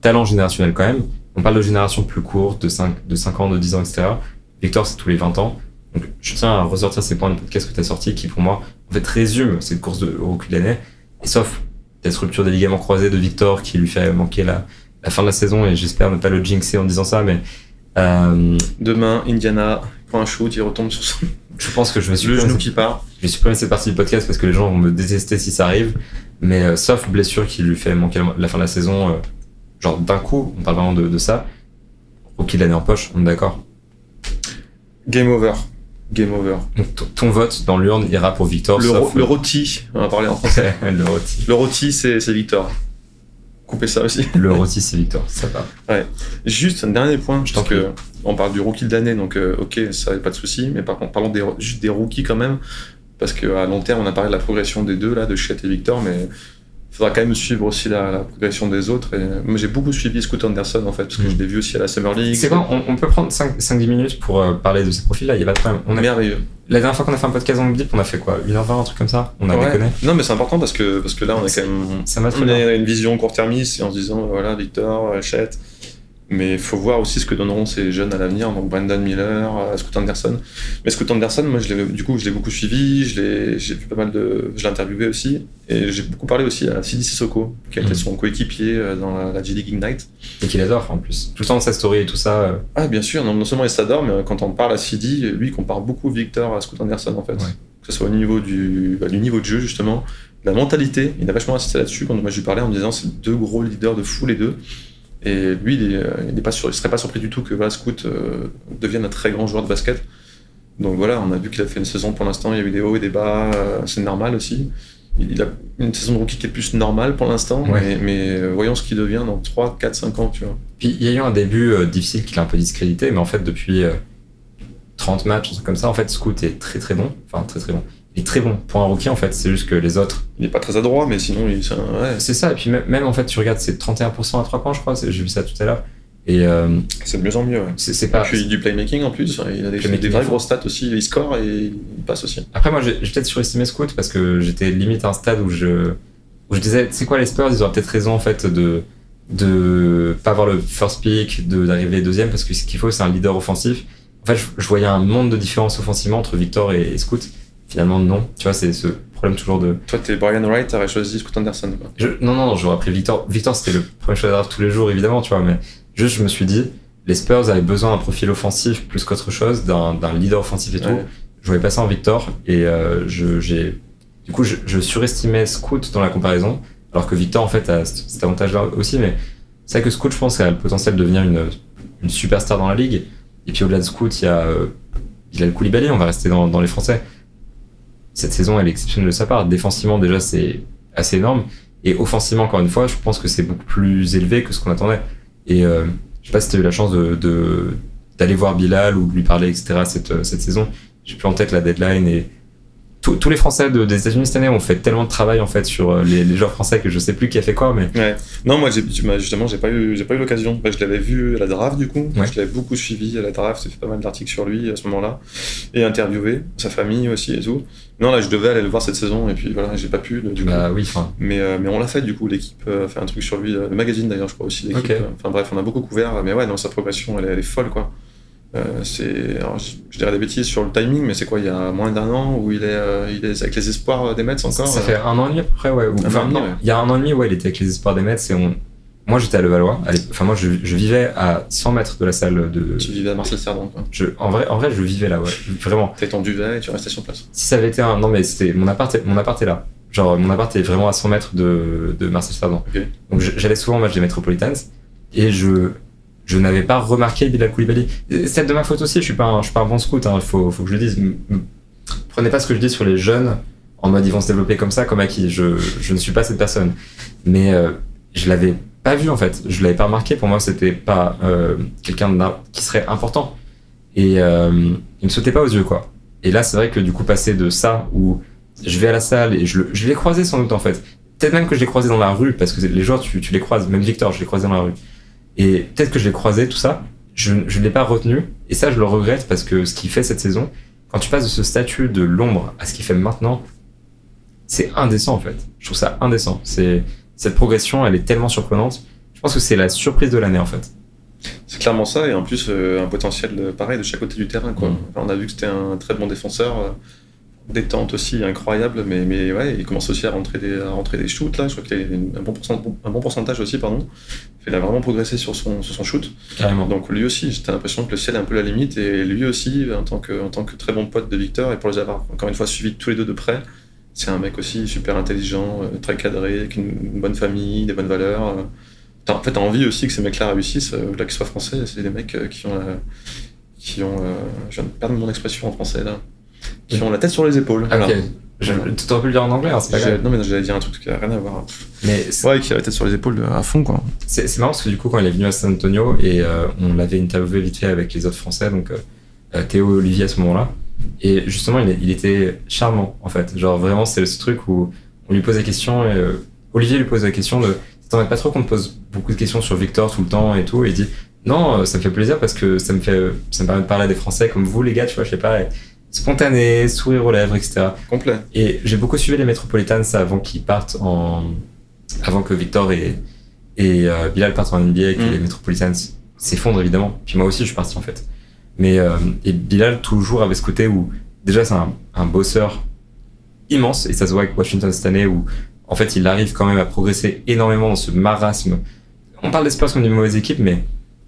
talent générationnel quand même. On parle de génération plus courte, de 5, de 5 ans, de 10 ans, etc. Victor, c'est tous les 20 ans. Donc, je tiens à ressortir ces points de podcast que tu as sortis qui, pour moi, en fait, résument cette course de, au recul de l'année. Et sauf cette rupture des ligaments croisés de Victor qui lui fait manquer la, la fin de la saison et j'espère ne pas le jinxer en disant ça, mais euh, Demain, Indiana prend un shoot, il retombe sur son... je pense que je vais le supprimer, genou cette, qui part. je vais supprimer cette partie du podcast parce que les gens vont me détester si ça arrive. Mais euh, sauf blessure qui lui fait manquer la fin de la saison, euh, genre d'un coup, on parle vraiment de, de ça. De l'année en poche, on est d'accord. Game over. Game over. Donc ton, vote dans l'urne ira pour Victor. Le, sauf rôti, on va parler en français. le rôti. Le rôti, c'est Victor. Coupez ça aussi. Le rôti, c'est Victor, ça va. Juste un dernier point, Je que on parle du rookie de l'année, donc euh, ok, ça pas de souci, mais par contre, parlons des, juste des rookies quand même, parce qu'à long terme, on a parlé de la progression des deux, là, de Chet et Victor, mais il faudra quand même suivre aussi la, la progression des autres. Et moi, j'ai beaucoup suivi Scoot Anderson, en fait, parce que Mm. je l'ai vu aussi à la Summer League. C'est quoi on, on peut prendre 5-10 minutes pour euh, parler de ces profils-là, il n'y a pas de problème. On a, merveilleux. la dernière fois qu'on a fait un podcast en Blip, on a fait quoi? 1h20, un truc comme ça? On a Ouais. déconné? Non, mais c'est important parce que, parce que là, on a quand même Ça On a une vision court-termiste et en se disant, voilà, Victor, euh, Chet. Mais il faut voir aussi ce que donneront ces jeunes à l'avenir, donc Brandon Miller, euh, Scoot Anderson. Mais Scoot Anderson, moi, je du coup, je l'ai beaucoup suivi, je l'ai, j'ai vu pas mal de, je l'ai interviewé aussi, et j'ai beaucoup parlé aussi à Sidi Sissoko, qui a été Mhm. son coéquipier euh, dans la, la G-League Ignite. Et qu'il adore en plus. Tout le temps de sa story et tout ça. euh, Ah, bien sûr, non, non seulement il s'adore, mais quand on parle à Sidi, lui, compare beaucoup Victor à Scoot Anderson, en fait. Ouais. Que ce soit au niveau du, bah, du niveau de jeu, justement, la mentalité. Il a vachement insisté là-dessus quand moi je lui parlais en me disant c'est deux gros leaders de fou, les deux. Et lui, il, est, euh, serait pas surpris du tout que voilà, Scoot euh, devienne un très grand joueur de basket. Donc voilà, on a vu qu'il a fait une saison pour l'instant, il y a eu des hauts et des bas, euh, c'est normal aussi. Il a une saison de rookie qui est plus normale pour l'instant, Ouais. mais, mais, voyons ce qu'il devient dans 3, 4, 5 ans, tu vois. Puis il y a eu un début euh, difficile qui l'a un peu discrédité, mais en fait, depuis euh, 30 matchs, comme ça, en fait, Scoot est très très bon. Enfin, très très bon. Il est très bon pour un rookie, en fait. C'est juste que les autres. Il est pas très adroit, mais sinon, il, c'est un- ouais, C'est ça. Et puis même, même, en fait, tu regardes, c'est 31% à 3 points, je crois. J'ai vu ça tout à l'heure. Et euh, c'est de mieux en mieux. Ouais. c'est pas. Puis du playmaking en plus, il a des, des vraies grosses stats aussi, il score et il passe aussi. Après, moi, j'ai peut-être surestimé Scoot parce que j'étais limite à un stade où je, où je disais, c'est quoi les Spurs Ils auraient peut-être raison, en fait, de de pas avoir le first pick, de- d'arriver deuxième, parce que ce qu'il faut, c'est un leader offensif. En fait, je, je voyais un monde de différence offensivement entre Victor et, et Scoot. Finalement, non. Tu vois, c'est ce problème toujours de. Toi, t'es Brian Wright, t'aurais choisi Scoot Anderson. Quoi. Je- non, non, j'aurais pris Victor. Victor, c'était le premier choix de tous les jours, évidemment, tu vois, mais juste, je me suis dit, les Spurs avaient besoin d'un profil offensif plus qu'autre chose, d'un leader offensif et tout. Je voyais pas ça en Victor et euh, je, j'ai du coup je, je surestimais Scoot dans la comparaison alors que Victor en fait a cet avantage là aussi mais c'est vrai que Scoot je pense a le potentiel de devenir une, une superstar dans la ligue et puis au-delà de Scoot il y a euh, il a le Koulibaly on va rester dans, dans les Français cette saison elle est exceptionnelle de sa part. Défensivement déjà c'est assez énorme. Et offensivement encore une fois je pense que c'est beaucoup plus élevé que ce qu'on attendait. Et euh, je sais pas si tu as eu la chance d'aller voir Bilal ou de lui parler etc cette, cette saison. J'ai plus en tête la deadline et tous tous les Français de- des États-Unis cette année ont fait tellement de travail en fait sur euh, les, les joueurs français que je sais plus qui a fait quoi, mais Ouais. Non, moi, m'as- justement, j'ai pas eu, j'ai pas eu l'occasion. Bah, je l'avais vu à la draft, du coup. Ouais. Je l'avais beaucoup suivi à la draft. J'ai fait pas mal d'articles sur lui à ce moment-là. Et interviewé, sa famille aussi et tout. Non, là, je devais aller le voir cette saison. Et puis voilà, j'ai pas pu, du coup. bah oui, enfin Mais, euh, mais on l'a fait, du coup. L'équipe euh, a fait un truc sur lui. Le magazine, d'ailleurs, je crois aussi. L'équipe. Enfin bref, on a beaucoup couvert. Mais ouais, non, sa progression, elle elle est folle, quoi. Euh, c'est, je, dirais des bêtises sur le timing, mais c'est quoi Il y a moins d'un an où il est, euh, il est avec les espoirs des Mets encore ça euh, fait un an et demi à peu près, ouais. an Enfin ouais. il y a un an et demi, ouais, il était avec les espoirs des Mets et on. Moi j'étais à Levallois, enfin moi je, je vivais à 100 mètres de la salle de. Tu vivais à Marcel Cerdan, quoi. Je, en vrai, en vrai, je vivais là, ouais, vraiment. T'es ton duvet et tu restais sur place. Si ça avait été un, non mais c'était mon appart, mon appart est là. Genre mon appart est vraiment à 100 mètres de, de Marcel Cerdan. Donc j'allais souvent au match des Metropolitans et je je n'avais pas remarqué Bilal Koulibaly. Et C'est de ma faute aussi. Je suis pas un, je suis pas un bon scout. Il faut faut que je le dise. Prenez pas ce que je dis sur les jeunes en mode ils vont se développer comme ça, comme acquis. Je je ne suis pas cette personne. Mais euh, je l'avais pas vu en fait. Je l'avais pas remarqué. Pour moi c'était pas euh, quelqu'un qui serait important. Et euh, il me sautait pas aux yeux quoi. Et là, c'est vrai que du coup, passer de ça où je vais à la salle et je, je l'ai croisé sans doute en fait. Peut-être même que je l'ai croisé dans la rue parce que les joueurs, tu, tu les croises. Même Victor, je l'ai croisé dans la rue. Et peut-être que je l'ai croisé, tout ça. Je ne l'ai pas retenu. Et ça, je le regrette parce que ce qu'il fait cette saison, quand tu passes de ce statut de l'ombre à ce qu'il fait maintenant, c'est indécent en fait. Je trouve ça indécent. C'est cette progression, elle est tellement surprenante. Je pense que c'est la surprise de l'année en fait. C'est clairement ça, et en plus euh, un potentiel pareil de chaque côté du terrain. Quoi. Mm. on a vu que c'était un très bon défenseur, euh, détente aussi incroyable, mais, mais ouais, il commence aussi à rentrer des, à rentrer des shoots là. Je crois qu'il a un bon, un bon pourcentage aussi, pardon. Il a vraiment progressé sur son, sur son shoot. Carrément. Donc lui aussi, j'ai l'impression que le ciel est un peu la limite, et lui aussi, en tant que, en tant que très bon pote de Victor, et pour les avoir encore une fois suivis tous les deux de près, c'est un mec aussi super intelligent, euh, très cadré, avec une, bonne famille, des bonnes valeurs. Euh. en fait, t'as envie aussi que ces mecs-là réussissent, euh, au-delà qu'ils soient français. C'est des mecs qui ont, qui ont, je viens de perdre mon expression en français là, qui ont la tête sur les épaules. Ok. Tu aurais pu le dire en anglais, hein, c'est pas grave. Non, mais j'allais dire un truc qui n'a rien à voir. Mais ouais, qui a la tête sur les épaules à fond, quoi. C'est marrant parce que du coup, quand il est venu à San Antonio et on l'avait interviewé vite fait avec les autres Français, donc Théo et Olivier à ce moment-là, et justement, il, était charmant, en fait. Genre, vraiment, c'est ce truc où on lui pose la question, et, euh, Olivier lui pose la question de T'en pas trop qu'on te pose beaucoup de questions sur Victor tout le temps et tout, et il dit Non, euh, ça me fait plaisir parce que ça me, fait, ça me permet de parler à des Français comme vous, les gars, tu vois, je sais pas, spontané, sourire aux lèvres, etc. Complet. Et j'ai beaucoup suivi les Metropolitans avant qu'ils partent en. avant que Victor et, et euh, Bilal partent en NBA et que mm. les Metropolitans s'effondrent évidemment. Puis moi aussi, je suis parti en fait. Mais euh, et Bilal toujours avait ce côté où déjà c'est un, un, bosseur immense et ça se voit avec Washington cette année où en fait il arrive quand même à progresser énormément dans ce marasme. On parle des Spurs comme d'une mauvaise équipe, mais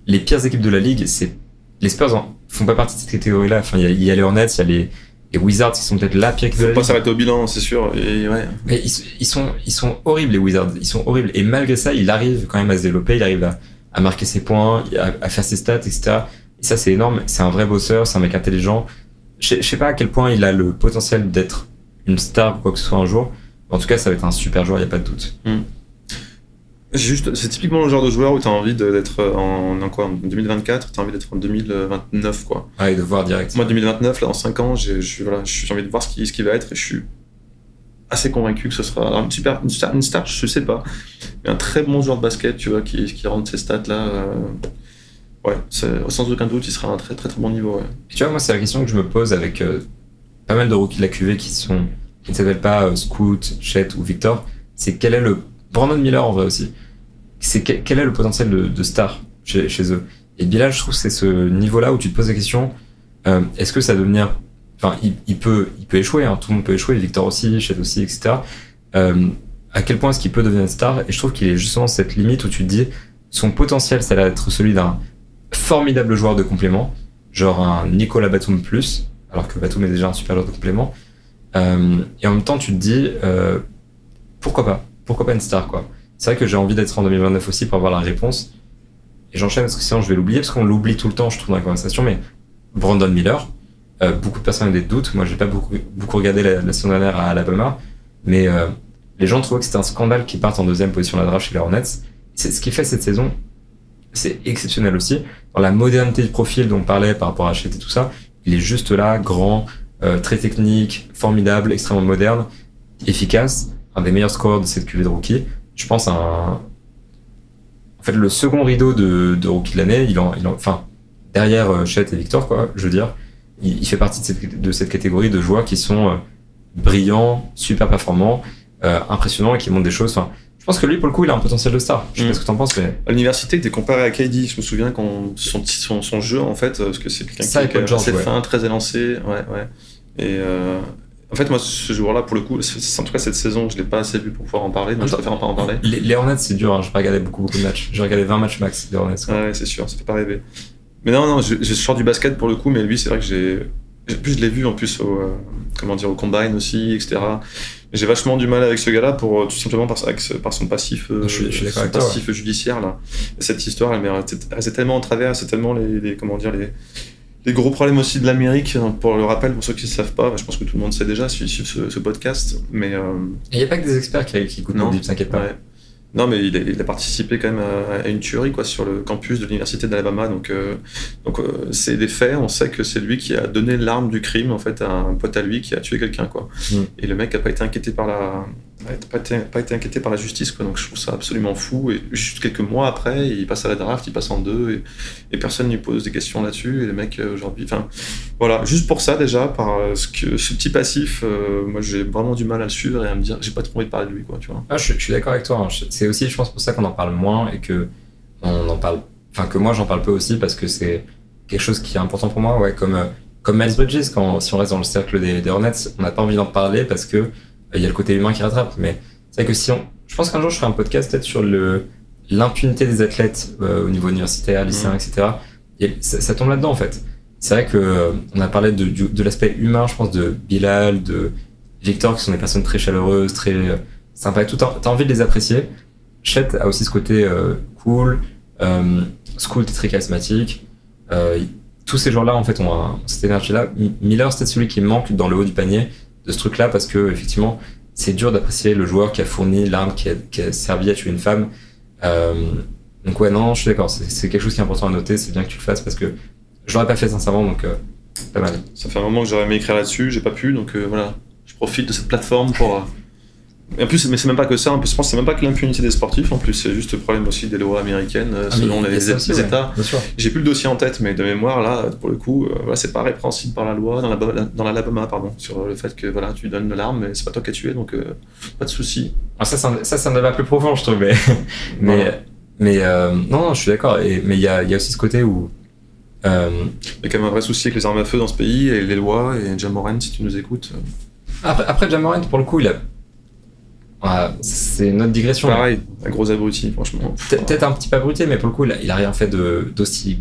les pires équipes de la ligue, c'est les Spurs en font pas partie de cette catégorie-là. Enfin, il y, a les Hornets, il y a les, les Wizards qui sont peut-être la pire ligue. Faut pas s'arrêter au bilan, c'est sûr. Et ouais. Mais ils, ils, sont ils sont horribles les Wizards. Ils sont horribles et malgré ça, il arrive quand même à se développer. Il arrive à, à marquer ses points, à, à faire ses stats, etc. Et ça, c'est énorme. C'est un vrai bosseur, c'est un mec intelligent. Je sais pas à quel point il a le potentiel d'être une star ou quoi que ce soit un jour. En tout cas, ça va être un super joueur, il n'y a pas de doute. Hmm. Juste, c'est typiquement le genre de joueur où tu as envie d'être en, en, quoi, en 2024, tu as envie d'être en 2029. Quoi. Ah, et de voir direct. Moi, 2029, là, en 5 ans, j'ai voilà, envie de voir ce qui, ce qui va être et je suis assez convaincu que ce sera une, super, une, star, une star, je sais pas, mais un très bon joueur de basket, tu vois, qui, qui rentre ces stats-là. Euh, Ouais, sans aucun doute, il sera à un très très très bon niveau. Ouais. tu vois, moi, c'est la question que je me pose avec euh, pas mal de rookies de la QV qui sont qui ne s'appellent pas euh, Scoot, Chet ou Victor. C'est quel est le Brandon Miller en vrai aussi. C'est quel, est le potentiel de, star chez, eux? Et Bilal, je trouve, c'est ce niveau-là où tu te poses la question euh, est-ce que ça va devenir Enfin, il, peut il peut échouer. Hein, tout le monde peut échouer. Victor aussi, Chet aussi, etc. à quel point est-ce qu'il peut devenir star? Et je trouve qu'il est justement cette limite où tu te dis son potentiel, ça va être celui d'un formidable joueur de complément, genre un Nicolas Batum plus, alors que Batum est déjà un super joueur de complément. Euh, et en même temps, tu te dis, euh, pourquoi pas? Pourquoi pas une star, quoi C'est vrai que j'ai envie d'être en 2029 aussi pour avoir la réponse. Et j'enchaîne parce que sinon je vais l'oublier, parce qu'on l'oublie tout le temps, je trouve, dans la conversation, mais Brandon Miller, euh, beaucoup de personnes ont des doutes. Moi, j'ai pas beaucoup, regardé la, saison dernière à Alabama, mais les gens trouvaient que c'était un scandale qu'il parte en deuxième position de la draft chez les Hornets. C'est ce qui fait cette saison, c'est exceptionnel aussi. Dans la modernité du profil dont on parlait par rapport à Hachette et tout ça, il est juste là, grand, euh, très technique, formidable, extrêmement moderne, efficace, un des meilleurs scores de cette QV de rookie. Je pense à un... En fait, le second rideau de, de rookie de l'année, il en, il en, enfin, derrière euh, Chet et Victor, quoi, je veux dire, il, il fait partie de cette, de cette, catégorie de joueurs qui sont euh, brillants, super performants, euh, impressionnants et qui montrent des choses. Enfin, je pense que lui, pour le coup, il a un potentiel de star. Je sais pas mm. ce que t'en penses, mais. À l'université, était comparé à KD. Je me souviens quand son, son, son jeu, en fait, parce que c'est quelqu'un qui est assez fin, très élancé. Ouais, ouais. Et euh, en fait, moi, ce joueur-là, pour le coup, en tout cas, cette saison, je l'ai pas assez vu pour pouvoir en parler, donc je préfère pas en parler. Les, les Hornets, c'est dur, hein. j'ai pas regardé beaucoup, beaucoup de matchs. J'ai regardé 20 matchs max des Hornets. Ouais, c'est sûr, ça fait pas rêver. Mais non, non, je, je sors du basket pour le coup, mais lui, c'est vrai que j'ai. Plus je l'ai vu en plus au, euh, comment dire, au combine aussi, etc. J'ai vachement du mal avec ce gars-là pour euh, tout simplement par, par son passif, euh, je son passif judiciaire là. cette histoire, elle, est tellement en travers, c'est tellement les, comment dire les, les gros problèmes aussi de l'Amérique. Hein, pour le rappel, pour ceux qui ne savent pas, je pense que tout le monde sait déjà suivre ce, ce, podcast, mais il n'y a pas que des experts qui, qui écoutent pas. Non, mais il a, participé quand même à, une tuerie quoi, sur le campus de l'université d'Alabama. Donc, euh, donc euh, c'est des faits. On sait que c'est lui qui a donné l'arme du crime en fait à un pote à lui qui a tué quelqu'un. quoi. Mm. Et le mec n'a pas été inquiété par la, pas été, pas été inquiété par la justice. Quoi. Donc je trouve ça absolument fou. Et juste quelques mois après, il passe à la draft, il passe en deux et, personne ne lui pose des questions là-dessus. Et le mec euh, aujourd'hui, enfin voilà, juste pour ça déjà, par ce, que, ce petit passif, moi j'ai vraiment du mal à le suivre et à me dire, j'ai pas trop envie de parler de lui. Quoi, tu vois. Ah, je, suis d'accord avec toi. Hein. C'est aussi, je pense, pour ça qu'on en parle moins et que on en parle, enfin que moi j'en parle peu aussi parce que c'est quelque chose qui est important pour moi. Ouais, comme euh, comme Miles Bridges, quand si on reste dans le cercle des, Hornets, on n'a pas envie d'en parler parce que euh, il y a le côté humain qui rattrape. Mais c'est vrai que si on, je pense qu'un jour je ferai un podcast peut-être sur le l'impunité des athlètes euh, au niveau universitaire, lycéen, mmh. etc. Et ça, tombe là-dedans en fait. C'est vrai que on a parlé de, de l'aspect humain, je pense, de Bilal, de Victor, qui sont des personnes très chaleureuses, très sympa et tout. T'as envie de les apprécier. Chet a aussi ce côté euh, cool. Euh, School très charismatique. Euh, tous ces gens-là, en fait, ont cette énergie-là. Miller, c'est celui qui manque dans le haut du panier de ce truc-là parce que, effectivement, c'est dur d'apprécier le joueur qui a fourni l'arme qui, a, servi à tuer une femme. Euh, donc, ouais, non, je suis d'accord. C'est quelque chose qui est important à noter. C'est bien que tu le fasses parce que je l'aurais pas fait sincèrement, donc euh, pas mal. Ça fait un moment que j'aurais aimé écrire là-dessus, j'ai pas pu, donc voilà. Je profite de cette plateforme pour en plus, mais c'est même pas que ça. En plus, je pense c'est même pas que l'impunité des sportifs. En plus, c'est juste le problème aussi des lois américaines euh, ah, selon les, États. J'ai plus le dossier en tête, mais de mémoire, là, pour le coup, euh, voilà, c'est pas répréhensible par la loi dans la dans l'Alabama, pardon, sur le fait que voilà, tu donnes de l'arme, mais c'est pas toi qui as tué, donc euh, pas de souci. Ah, ça, ça, c'est un débat plus profond, je trouve. Mais, mais, mais non, je suis d'accord. Mais il y a, y a aussi ce côté où il y a quand même un vrai souci avec les armes à feu dans ce pays et les lois. Et Jamoran, si tu nous écoutes. Après, après Jamoran, pour le coup, il a c'est notre digression. Pareil, un gros abruti, franchement. Peut-être un petit peu abruti, mais pour le coup, il a, rien fait d'aussi.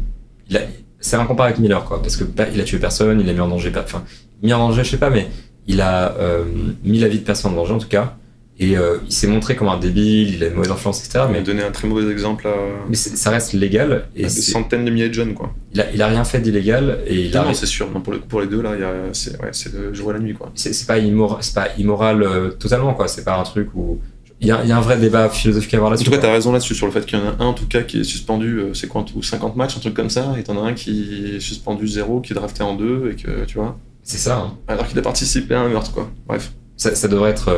C'est incomparable avec Miller, quoi. Parce que il a tué personne, il a mis en danger. Enfin, mis en danger, je sais pas, mais il a euh, mis la vie de personne en danger, en tout cas. Et euh, il s'est montré comme un débile, il a une mauvaise influence, etc. Mais il a donné un très mauvais exemple à. Mais ça reste légal. Et des centaines de milliers de jeunes, quoi. Il a, il a rien fait d'illégal. Et il non, c'est sûr. Non, pour, le, pour les deux, là, c'est ouais, le jour et la nuit, quoi. C'est pas, immor pas immoral euh, totalement, quoi. C'est pas un truc où. Il y, a, il y, a, un vrai débat philosophique à avoir là-dessus. En tout cas, t'as raison là-dessus, sur le fait qu'il y en a un, en tout cas, qui est suspendu, euh, c'est quoi, ou 50 matchs, un truc comme ça, et t'en as un qui est suspendu zéro, qui est drafté en deux, et que, tu vois. C'est ça. Hein. Alors qu'il a participé à un meurtre, quoi. Bref. Ça, ça devrait être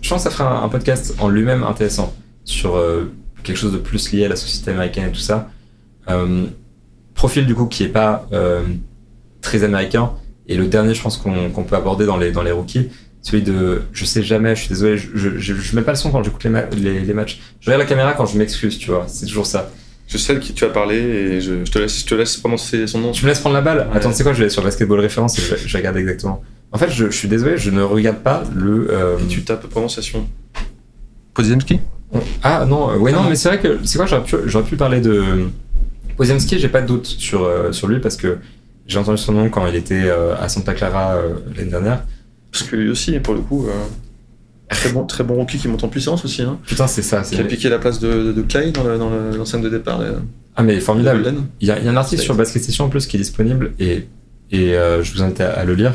je pense que ça fera un, podcast en lui-même intéressant sur euh, quelque chose de plus lié à la société américaine et tout ça. Euh, profil du coup qui est pas euh, très américain. Et le dernier, je pense qu'on peut aborder dans les, dans les rookies, celui de je sais jamais, je suis désolé, je, je, mets pas le son quand j'écoute les, les, matchs. Je regarde la caméra quand je m'excuse, tu vois, c'est toujours ça. Je sais de qui tu as parlé et je, te, laisse, je te laisse prononcer son nom. Tu me laisses prendre la balle? Attends, c'est quoi Je vais sur basketball référence et je, je regarde exactement. En fait, je, suis désolé, je ne regarde pas le. Euh... Tu tapes prononciation. Poziemski Ah non, euh, ouais, non, mais c'est vrai que. C'est quoi, j'aurais pu, pu, parler de. Poziemski, j'ai pas de doute sur, euh, sur lui parce que j'ai entendu son nom quand il était euh, à Santa Clara l'année dernière. Parce que lui aussi, pour le coup. Très bon, très bon rookie qui monte en puissance aussi. Hein. Putain, c'est ça. Qui a piqué la place de, de Clay dans l'enceinte de départ. Ah, mais formidable. Il y, a, il y, a, un article sur Basket Station en plus qui est disponible et, et je vous invite à le lire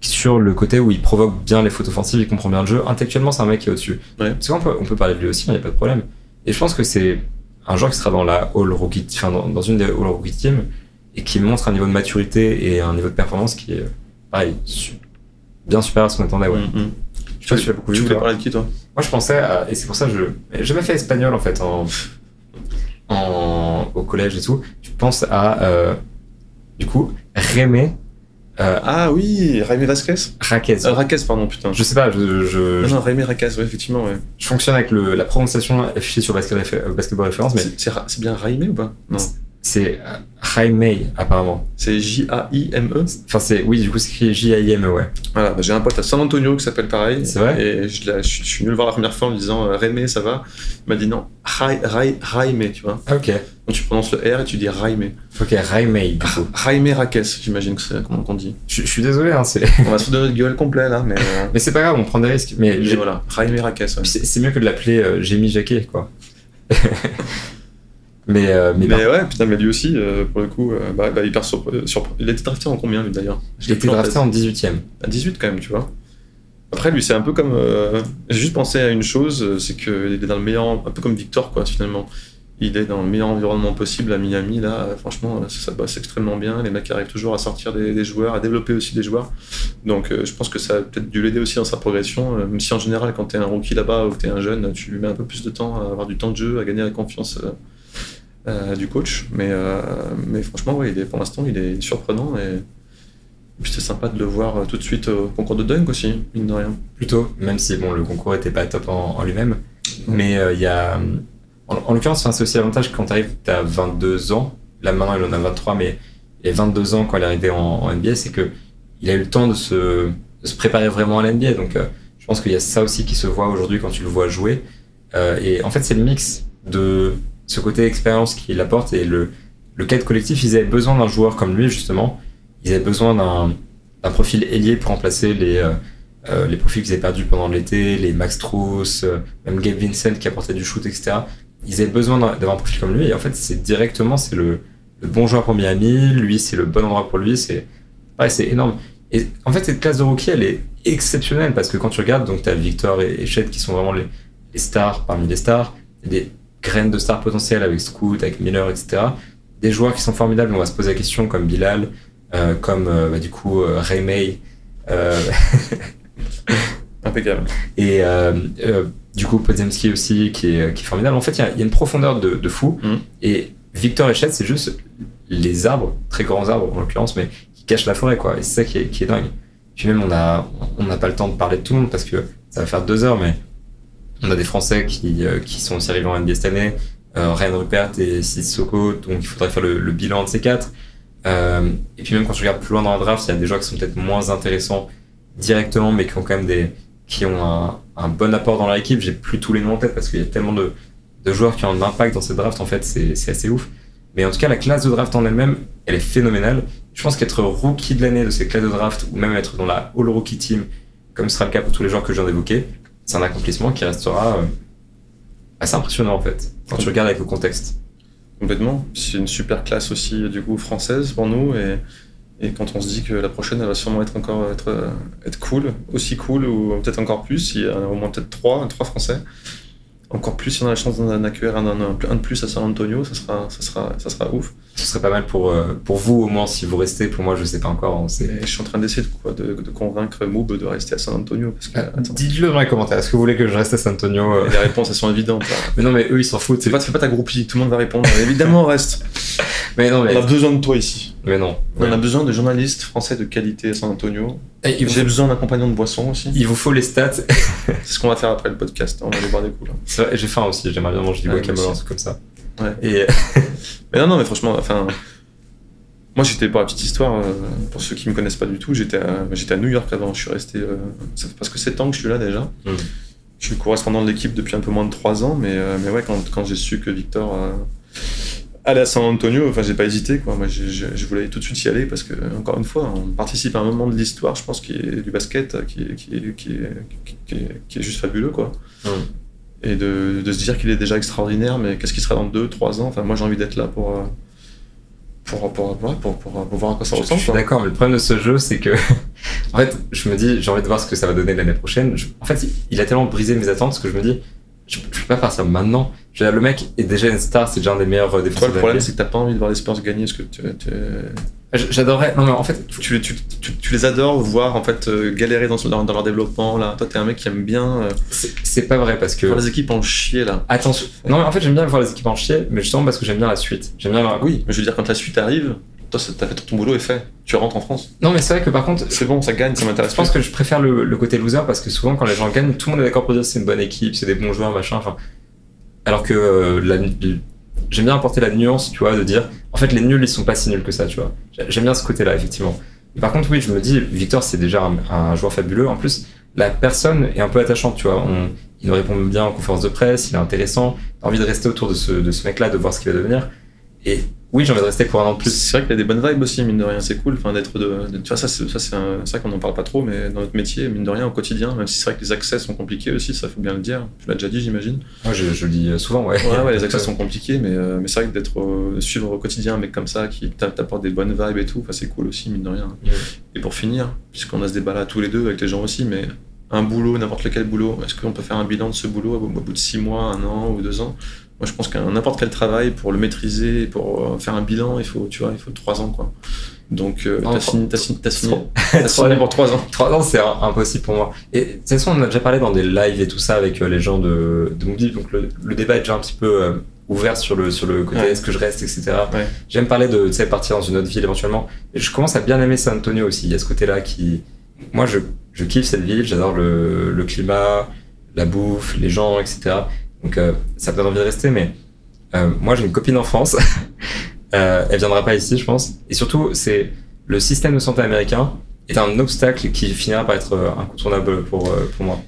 sur le côté où il provoque bien les fautes offensives, il comprend bien le jeu. Intellectuellement, c'est un mec qui est au-dessus. Ouais. Parce qu'on peut, on peut parler de lui aussi, il n'y a pas de problème. Et je pense que c'est un joueur qui sera dans la All Rookie, enfin, dans, une des All Rookie Team et qui montre un niveau de maturité et un niveau de performance qui est, pareil, bien supérieur à ce qu'on attendait, ouais. Mm-hmm. Je sais pas si tu l'as beaucoup vu. Tu parler de qui, toi? Moi, je pensais à, et c'est pour ça que je, jamais fait espagnol, en fait, en, en, au collège et tout. Je pense à, euh, du coup, Rémé euh, ah oui, Raimé Vasquez Raquez. Euh, Raquez, pardon, putain. Je sais pas, je. je non, non, Raimé Raquez, ouais, effectivement, ouais. Je fonctionne avec le, la prononciation affichée sur Basketball, basketball Référence, mais. C'est bien Raimé ou pas? Non. C'est Jaime, apparemment. C'est J-A-I-M-E Enfin, c'est, oui, du coup, c'est écrit J-A-I-M-E, ouais. Voilà, bah, j'ai un pote à San Antonio qui s'appelle pareil. C'est vrai Et je, je, suis venu le voir la première fois en lui disant euh, Rémé, ça va? Il m'a dit non, Jaime, tu vois. Ah, ok. Donc tu prononces le R et tu dis Raime. Ok, Raime, du coup. Raime Raquez, j'imagine que c'est comment on dit. Je, suis désolé, hein, c'est. on va se donner notre gueule complet là, mais. Euh, mais c'est pas grave, on prend des risques. Mais, voilà, Raime Raquez. Ouais. C'est mieux que de l'appeler euh, Jamie Jacquet, quoi. Mais, euh, mais, ouais, putain, mais lui aussi, euh, pour le coup, euh, bah, bah, hyper sur, Il a été drafté en combien, lui, d'ailleurs? Il a été drafté en 18ème. À 18, quand même, tu vois. Après, lui, c'est un peu comme. Euh, j'ai juste pensé à une chose, c'est qu'il est dans le meilleur. Un peu comme Victor, quoi, finalement. Il est dans le meilleur environnement possible à Miami. Là, franchement, ça, bosse extrêmement bien. Les mecs arrivent toujours à sortir des, joueurs, à développer aussi des joueurs. Donc, euh, je pense que ça a peut-être dû l'aider aussi dans sa progression. Euh, même si en général, quand tu es un rookie là-bas ou que tu es un jeune, tu lui mets un peu plus de temps à avoir du temps de jeu, à gagner la confiance du coach. Mais, mais franchement, il est, pour l'instant, il est surprenant. Et, puis c'est sympa de le voir euh, tout de suite au concours de dunk aussi, mine de rien. Plutôt, même si bon, le concours était pas top en, lui-même. Mais euh, il y a. En, l'occurrence, c'est aussi l'avantage quand tu arrives, tu as 22 ans. Là maintenant, il en a 23, mais a 22 ans quand il est arrivé en, NBA, c'est que il a eu le temps de se, préparer vraiment à l'NBA. Donc euh, je pense qu'il y a ça aussi qui se voit aujourd'hui quand tu le vois jouer. et en fait, c'est le mix de ce côté expérience qu'il apporte et le, le cadre collectif. Ils avaient besoin d'un joueur comme lui, justement ils avaient besoin d'un profil ailier pour remplacer les, euh, euh, les profils qu'ils avaient perdus pendant l'été, les Max Truss, euh, même Gabe Vincent qui apportait du shoot, etc. Ils avaient besoin d'avoir un profil comme lui. Et en fait, c'est directement, c'est le, le, bon joueur pour Miami. Lui, c'est le bon endroit pour lui. C'est c'est énorme. Et en fait, cette classe de rookie, elle est exceptionnelle parce que quand tu regardes, donc tu as Victor et, Chet qui sont vraiment les, les stars parmi les stars. Graines de stars potentielles avec Scoot, avec Miller, etc. Des joueurs qui sont formidables. On va se poser la question comme Bilal, euh, comme euh, bah, du coup euh, Ray May. Impeccable. Et du coup Podzemski aussi qui est, qui est formidable. En fait, il y, y, a une profondeur de, de fou. Mm. Et Victor Chet c'est juste les arbres, très grands arbres en l'occurrence, mais qui cachent la forêt, quoi. Et c'est ça qui est, qui est dingue. Puis même, on a, on n'a pas le temps de parler de tout le monde parce que ça va faire deux heures, mais on a des Français qui, qui sont aussi arrivés en NBA cette année, euh, Ryan Rupert et Sissoko, donc il faudrait faire le, bilan de ces quatre. Euh, et puis même quand je regarde plus loin dans la draft, il y a des joueurs qui sont peut-être moins intéressants directement, mais qui ont quand même des, qui ont un, un bon apport dans leur équipe. J'ai plus tous les noms en tête parce qu'il y a tellement de, de, joueurs qui ont un impact dans cette draft. En fait, c'est assez ouf. Mais en tout cas, la classe de draft en elle-même, elle est phénoménale. Je pense qu'être rookie de l'année de ces classes de draft, ou même être dans la All Rookie Team, comme ce sera le cas pour tous les joueurs que je viens d'évoquer, c'est un accomplissement qui restera euh, assez impressionnant en fait, quand tu regardes avec le contexte. Complètement. C'est une super classe aussi, du coup, française pour nous. Et, et, quand on se dit que la prochaine, elle va sûrement être encore être, être cool, aussi cool, ou peut-être encore plus, il y a au moins peut-être trois, trois français. Encore plus si on a la chance d'en accueillir un, un, un, de plus à San Antonio, ça sera, ça sera, ça sera ouf ce serait pas mal pour, euh, pour vous au moins si vous restez. Pour moi, je sais pas encore. je suis en train d'essayer de, de, de, convaincre Moob de rester à San Antonio. Ah, dites-le dans les commentaires. Est-ce que vous voulez que je reste à San Antonio euh Les réponses, elles sont évidentes. mais non, mais eux, ils s'en foutent. C'est pas, fais pas ta groupie. Tout le monde va répondre. Évidemment, on reste. mais non, mais... On a besoin de toi ici. Mais non. On a besoin de journalistes français de qualité à San Antonio. J'ai besoin d'un compagnon de boisson aussi. Il vous faut les stats. C'est ce qu'on va faire après le podcast. On va aller boire des coups. J'ai faim aussi. J'aimerais bien manger du guacamole, comme ça. Ouais. Et... mais non, non, mais franchement, enfin. Moi, j'étais, pour la petite histoire, euh, pour ceux qui ne me connaissent pas du tout, j'étais à, j'étais à New York avant. Je suis resté. Euh, ça fait presque 7 ans que je suis là déjà. Mmh. Je suis correspondant de l'équipe depuis un peu moins de 3 ans, mais, euh, mais ouais, quand, quand j'ai su que Victor allait à San Antonio, enfin, j'ai pas hésité. Quoi. Moi, je voulais tout de suite y aller parce que, encore une fois, on participe à un moment de l'histoire, je pense, qui est du basket, qui est, qui est, qui est, qui est, juste fabuleux. Quoi. Et de, de, se dire qu'il est déjà extraordinaire, mais qu'est-ce qui sera dans 2-3 ans? Enfin, moi, j'ai envie d'être là pour pour, pour, pour, pour, voir à quoi ça ressemble. Je suis d'accord, mais le problème de ce jeu, c'est que, en fait, je me dis, j'ai envie de voir ce que ça va donner l'année prochaine. en fait, il a tellement brisé mes attentes que je me dis, je, je peux pas faire ça maintenant. Je veux dire, le mec est déjà une star, c'est déjà un des meilleurs euh, défenseurs. le problème, c'est que t'as pas envie de voir les Spurs gagner, parce que tu, tu... J'adorerais. Non, mais en fait. Tu, tu, tu, les adores voir en fait euh, galérer dans, dans, dans, leur développement. Là, toi, t'es un mec qui aime bien. Euh, c'est pas vrai parce que. Voir les équipes en chier là. Attention. Non, mais en fait, j'aime bien voir les équipes en chier, mais justement parce que j'aime bien la suite. J'aime bien. La... Oui, mais je veux dire, quand la suite arrive, toi, t'as fait ton boulot est fait. Tu rentres en France. Non, mais c'est vrai que par contre. C'est bon, ça gagne, ça m'intéresse. Je pense que je préfère le, le, côté loser parce que souvent, quand les gens gagnent, tout le monde est d'accord pour dire c'est une bonne équipe, c'est des bons joueurs, machin. Enfin. Alors que euh, la j'aime bien apporter la nuance, tu vois, de dire, en fait, les nuls, ils sont pas si nuls que ça, tu vois. J'aime bien ce côté-là, effectivement. par contre, oui, je me dis, Victor, c'est déjà un, joueur fabuleux. En plus, la personne est un peu attachante, tu vois. On, il nous répond bien en conférence de presse, il est intéressant. T'as envie de rester autour de ce, de ce mec-là, de voir ce qu'il va devenir. Et oui, j'ai envie de rester pour un an de plus. C'est vrai qu'il y a des bonnes vibes aussi, mine de rien. C'est cool, enfin, d'être de, Tu vois, ça, c'est, ça, c'est, vrai qu'on n'en parle pas trop, mais dans notre métier, mine de rien, au quotidien, même si c'est vrai que les accès sont compliqués aussi, ça faut bien le dire. Tu l'as déjà dit, j'imagine. Moi, je, je, le dis souvent, ouais. Ouais, ouais les accès sont compliqués, mais, euh, mais c'est vrai que d'être euh, suivre au quotidien un mec comme ça, qui t'apporte des bonnes vibes et tout, c'est cool aussi, mine de rien. Et pour finir, puisqu'on a ce débat là tous les deux avec les gens aussi, mais un boulot, n'importe lequel boulot, est-ce qu'on peut faire un bilan de ce boulot au bout de six mois, un an ou deux ans? Moi, je pense qu'un n'importe quel travail, pour le maîtriser, pour euh, faire un bilan, il faut, tu vois, il faut trois ans, quoi. Donc, euh, t'as signé, t'as signé, t'as signé, signé pour trois ans. Trois ans, c'est impossible pour moi. Et de toute façon, on a déjà parlé dans des lives et tout ça avec euh, les gens de, de Moody, donc le, le, débat est déjà un petit peu euh, ouvert sur le, sur le côté Ouais. est-ce que je reste, etc. Ouais. J'aime parler de, tu sais, partir dans une autre ville éventuellement. Et je commence à bien aimer San Antonio aussi. Il y a ce côté-là qui, moi, je, je kiffe cette ville, j'adore le, le climat, la bouffe, les gens, etc. Donc, euh, ça me donne envie de rester, mais euh, moi, j'ai une copine en France. euh, elle viendra pas ici, je pense. Et surtout, c'est le système de santé américain est un obstacle qui finira par être euh, incontournable pour, euh, pour moi.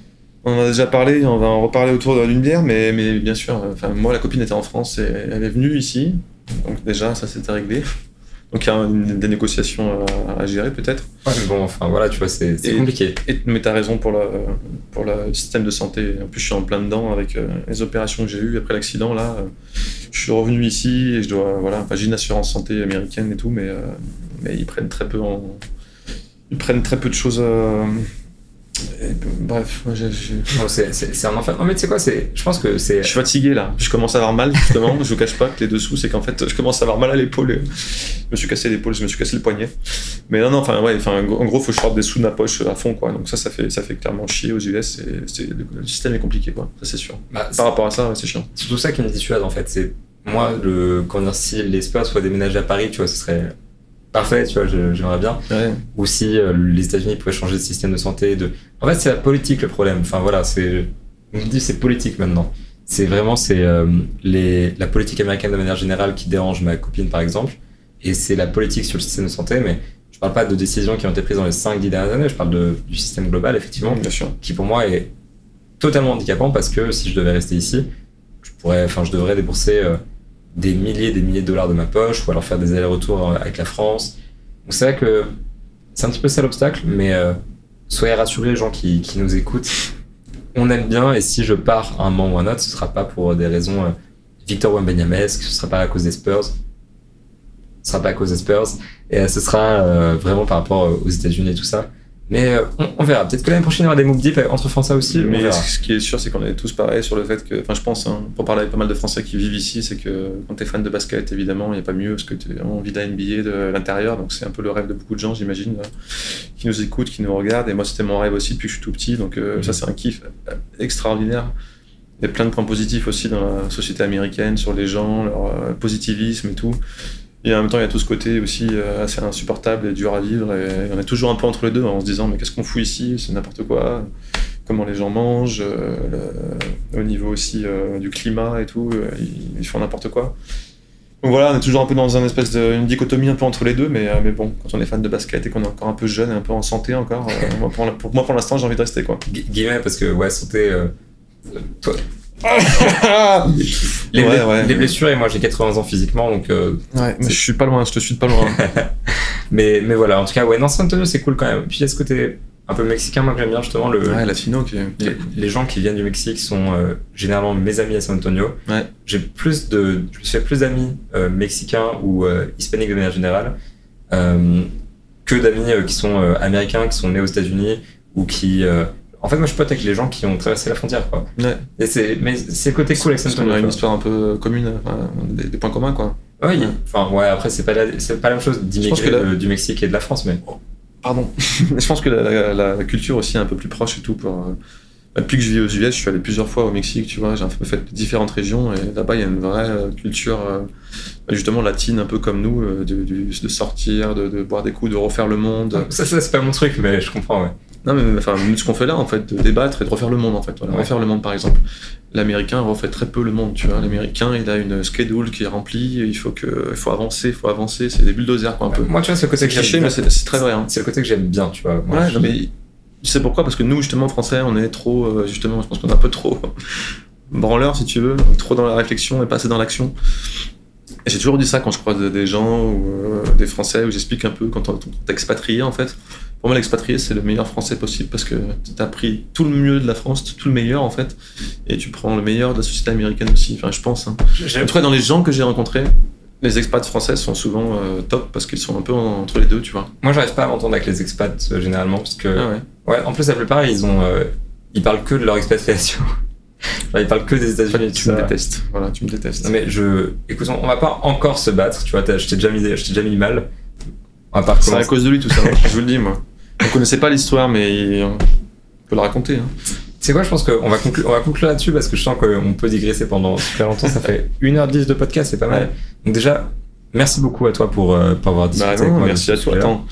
On en a déjà parlé, on va en reparler autour d'une bière, mais, mais bien sûr, euh, moi, la copine était en France et elle est venue ici, donc déjà, ça s'était réglé. Donc il y a une- des négociations à, à gérer peut-être. Ouais, mais bon, enfin voilà, tu vois, c'est compliqué. Et, mais t'as raison pour, la, pour le système de santé. En plus, je suis en plein dedans avec euh, les opérations que j'ai eues après l'accident. Là, euh, je suis revenu ici et je dois. Voilà, enfin, j'ai une assurance santé américaine et tout, mais, euh, mais ils prennent très peu en. Ils prennent très peu de choses. Euh, bref, moi, Non, c'est- C'est c'est un enfer. Non, mais tu sais quoi, c'est- je pense que c'est. je suis fatigué là. Je commence à avoir mal justement. je vous cache pas que les dessous, c'est qu'en fait, je commence à avoir mal à l'épaule. Je me suis cassé l'épaule, je me suis cassé le poignet. Mais non, non, enfin ouais, enfin en gros, faut que je sorte des sous de ma poche à fond quoi. Donc ça, ça fait, ça fait clairement chier aux US. Et c'est- le, le système est compliqué quoi. Ça c'est sûr. bah, c'est Par rapport à ça, ouais, c'est chiant. surtout ça qui me dissuade en fait. C'est moi, le, quand si les Spurs soient déménagés à Paris, tu vois, ce serait parfait, tu vois, j'aimerais bien. Ouais. Ou si euh, les États-Unis pouvaient changer de système de santé. De... En fait, c'est la politique le problème. Enfin voilà, c'est. On me dit c'est politique maintenant. C'est vraiment c'est euh, les la politique américaine de manière générale qui dérange ma copine par exemple, et c'est la politique sur le système de santé. Mais je parle pas de décisions qui ont été prises dans les 5-10 dernières années. Je parle de, du système global effectivement, bien sûr. qui pour moi est totalement handicapant parce que si je devais rester ici, je pourrais, enfin je devrais débourser euh, des milliers des milliers de dollars de ma poche ou alors faire des allers-retours euh, avec la France. Donc c'est vrai que c'est un petit peu ça l'obstacle, mais euh, soyez rassurés les gens qui, qui nous écoutent. On aime bien et si je pars un moment ou un autre, ce sera pas pour des raisons euh, Victor Wembanyamesque, ce sera pas à cause des Spurs, ce sera pas à cause des Spurs et euh, ce sera euh, vraiment par rapport aux États-Unis et tout ça. Mais euh, on, on verra. Peut-être que l'année prochaine il y aura des moves deep entre Français aussi. Mais ce qui est sûr, c'est qu'on est tous pareils sur le fait que, enfin, je pense, hein, pour parler avec pas mal de Français qui vivent ici, c'est que quand t'es fan de basket, évidemment, il n'y a pas mieux parce que tu envie d'un NBA de l'intérieur, donc c'est un peu le rêve de beaucoup de gens, j'imagine, qui nous écoutent, qui nous regardent. Et moi, c'était mon rêve aussi depuis que je suis tout petit, donc euh, Mhm. ça, c'est un kiff euh, extraordinaire. Il y a plein de points positifs aussi dans la société américaine, sur les gens, leur positivisme et tout. Et en même temps, il y a tout ce côté aussi euh, assez insupportable et dur à vivre. Et on est toujours un peu entre les deux en se disant, mais qu'est-ce qu'on fout ici? C'est n'importe quoi. Comment les gens mangent, euh, au niveau aussi euh, du climat et tout, ils, font n'importe quoi. Donc voilà, on est toujours un peu dans une espèce de dichotomie un peu entre les deux, mais, mais bon, quand on est fan de basket et qu'on est encore un peu jeune et un peu en santé encore, moi, pour, moi pour l'instant j'ai envie de rester quoi. Gu- Guillemets, parce que ouais, santé. toi, les, Ouais, ble- ouais. les blessures, et moi j'ai 80 ans physiquement, donc. euh, Ouais, mais je suis pas loin, je te suis de pas loin. mais, mais voilà, en tout cas, ouais, non, San Antonio c'est cool quand même. Puis il y a ce côté un peu mexicain, moi que j'aime bien justement. Le, ouais, latino qui les, les gens qui viennent du Mexique sont euh, généralement mes amis à San Antonio. Ouais. J'ai plus de, je me suis fait plus d'amis euh, mexicains ou euh, hispaniques de manière générale euh, que d'amis euh, qui sont euh, américains, qui sont nés aux États-Unis ou qui. Euh, en fait, moi je pote avec les gens qui ont traversé la frontière, quoi. Ouais. Et c'est, mais c'est le côté cool avec San Antonio. a une histoire un peu commune, enfin, des, des points communs quoi. Ouais. enfin, ouais, après, c'est pas, la, c'est pas la même chose d'immigrer la- du Mexique et de la France, mais. Pardon. je pense que la, la- la culture aussi est un peu plus proche et tout. Pour, euh, depuis que je vis aux US, je suis allé plusieurs fois au Mexique, tu vois, j'ai fait différentes régions et là-bas il y a une vraie euh, culture euh, bah, justement latine, un peu comme nous, euh, de, sortir, de, de boire des coups, de refaire le monde. Ça, ça c'est pas mon truc, mais je comprends, ouais. Non, mais enfin, ce qu'on fait là, en fait, de débattre et de refaire le monde, en fait. Voilà, Ouais. Refaire le monde, par exemple. L'américain refait très peu le monde, tu vois. L'américain, il a une schedule qui est remplie, il faut, que, il faut avancer, il faut avancer, c'est des bulldozers, quoi, un peu. Moi, tu vois, c'est le côté C'est que j'aime bien. c'est c'est très vrai, hein. C'est le côté que j'aime bien, tu vois. Moi, Ouais, je- non, mais sais pourquoi? Parce que nous, justement, Français, on est trop, euh, justement, je pense qu'on est un peu trop branleurs, si tu veux, trop dans la réflexion et pas assez dans l'action. Et j'ai toujours dit ça quand je croise des gens ou euh, des Français, où j'explique un peu quand on t'es expatrié, en fait. Pour moi, l'expatrié, c'est le meilleur français possible parce que tu as pris tout le mieux de la France, tout le meilleur, en fait, et tu prends le meilleur de la société américaine aussi, enfin, je pense. Hein. En tout cas, dans les gens que j'ai rencontrés, les expats français sont souvent euh, top parce qu'ils sont un peu en- entre les deux, tu vois. Moi, j'arrive pas à m'entendre avec les expats euh, généralement parce que Ah ouais. Ouais, en plus, la plupart, ils ont, euh, ils parlent que de leur expatriation. ils parlent que des États-Unis. tu me détestes. Voilà, tu me détestes. Non, mais je, écoute, on, va pas encore se battre. Tu vois, je t'ai déjà mis, je t'ai déjà mis mal. On C'est à cause de lui tout ça. je vous le dis, moi. On connaissait pas l'histoire, mais on peut la raconter. Hein. C'est quoi, je pense qu'on va conclure, on va conclure là-dessus parce que je sens qu'on peut digresser pendant super longtemps. Ça fait 1h10 de podcast, c'est pas mal. Donc déjà, merci beaucoup à toi pour, euh, pour avoir discuté bah avec moi. Merci à toi. Attends,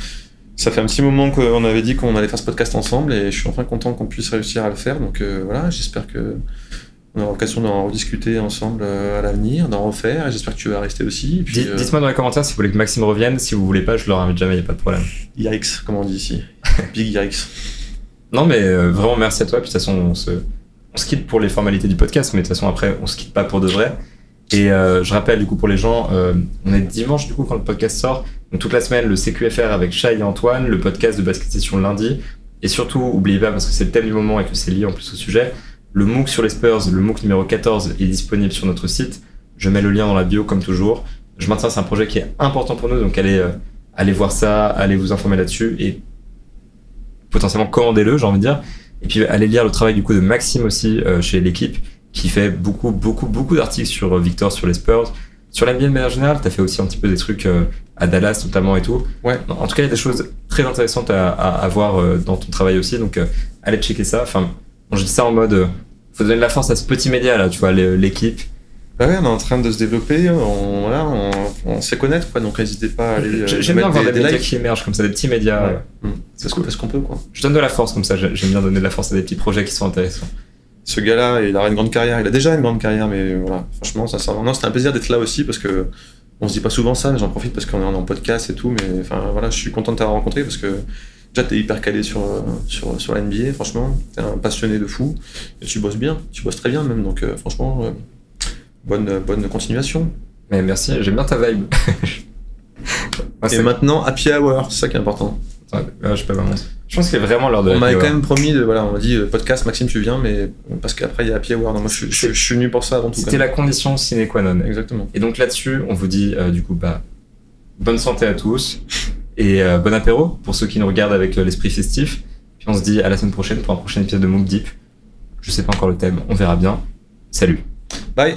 ça fait un petit moment qu'on avait dit qu'on allait faire ce podcast ensemble et je suis enfin content qu'on puisse réussir à le faire. Donc euh, voilà, j'espère que on aura l'occasion d'en rediscuter ensemble euh, à l'avenir, d'en refaire, et j'espère que tu vas rester aussi. Dites-moi dans les commentaires si vous voulez que Maxime revienne, si vous voulez pas, je leur invite jamais, il n'y a pas de problème. Yikes, comme on dit ici? Big yikes. Non, mais euh, vraiment merci à toi. Puis de toute façon, on se, quitte pour les formalités du podcast, mais de toute façon, après, on se quitte pas pour de vrai. Et euh, je rappelle, du coup, pour les gens, euh, on est dimanche, du coup, quand le podcast sort. Donc, toute la semaine, le CQFR avec Chai et Antoine, le podcast de Basket Session lundi. Et surtout, oubliez pas, parce que c'est le thème du moment et que c'est lié en plus au sujet, le MOOC sur les Spurs, le MOOC numéro 14, est disponible sur notre site. Je mets le lien dans la bio, comme toujours. Je maintiens, c'est un projet qui est important pour nous, donc allez, allez voir ça, allez vous informer là-dessus. Et potentiellement commandez-le, j'ai envie de dire. Et puis allez lire le travail du coup de Maxime aussi euh, chez l'équipe, qui fait beaucoup, beaucoup, beaucoup d'articles sur euh, Victor, sur les Spurs. Sur l'NBA de manière générale, t'as fait aussi un petit peu des trucs euh, à Dallas notamment et tout. Ouais. En tout cas, il y a des choses très intéressantes à, à, voir dans ton travail aussi. Donc allez checker ça. Enfin, je dis ça en mode, faut donner de la force à ce petit média là, tu vois, l'équipe. Bah ouais, on est en train de se développer, on, voilà, on, fait connaître, quoi, donc n'hésitez pas à aller. J'aime bien voir des, médias qui émergent comme ça, des petits médias. Ouais. C'est cool parce qu'on peut, quoi. Je donne de la force comme ça, j'aime bien donner de la force à des petits projets qui sont intéressants. Ce gars-là, il a une grande carrière, il a déjà une grande carrière, mais voilà, franchement, ça c'était un plaisir d'être là aussi parce que on se dit pas souvent ça, mais j'en profite parce qu'on est en podcast et tout, mais enfin voilà, je suis content de t'avoir rencontré parce que déjà t'es hyper calé sur, sur, sur la NBA, franchement, t'es un passionné de fou, et tu bosses bien, tu bosses très bien même, donc euh, franchement. Euh, bonne, bonne continuation. Mais merci, j'aime bien ta vibe. et maintenant, happy hour, c'est ça qui est important. je, sais pas vraiment. je pense qu'il est vraiment l'heure de. On m'avait quand même promis, de, voilà, on m'a dit euh, podcast, Maxime, tu viens, mais parce qu'après il y a happy hour. moi, je, je, suis venu pour ça avant tout. C'était la condition sine qua non. Exactement. Et donc là-dessus, on vous dit euh, du coup, bah, bonne santé à tous et euh, bon apéro pour ceux qui nous regardent avec l'esprit festif. Puis on se dit à la semaine prochaine pour un prochain épisode de Mook Deep. Je sais pas encore le thème, on verra bien. Salut. Bye.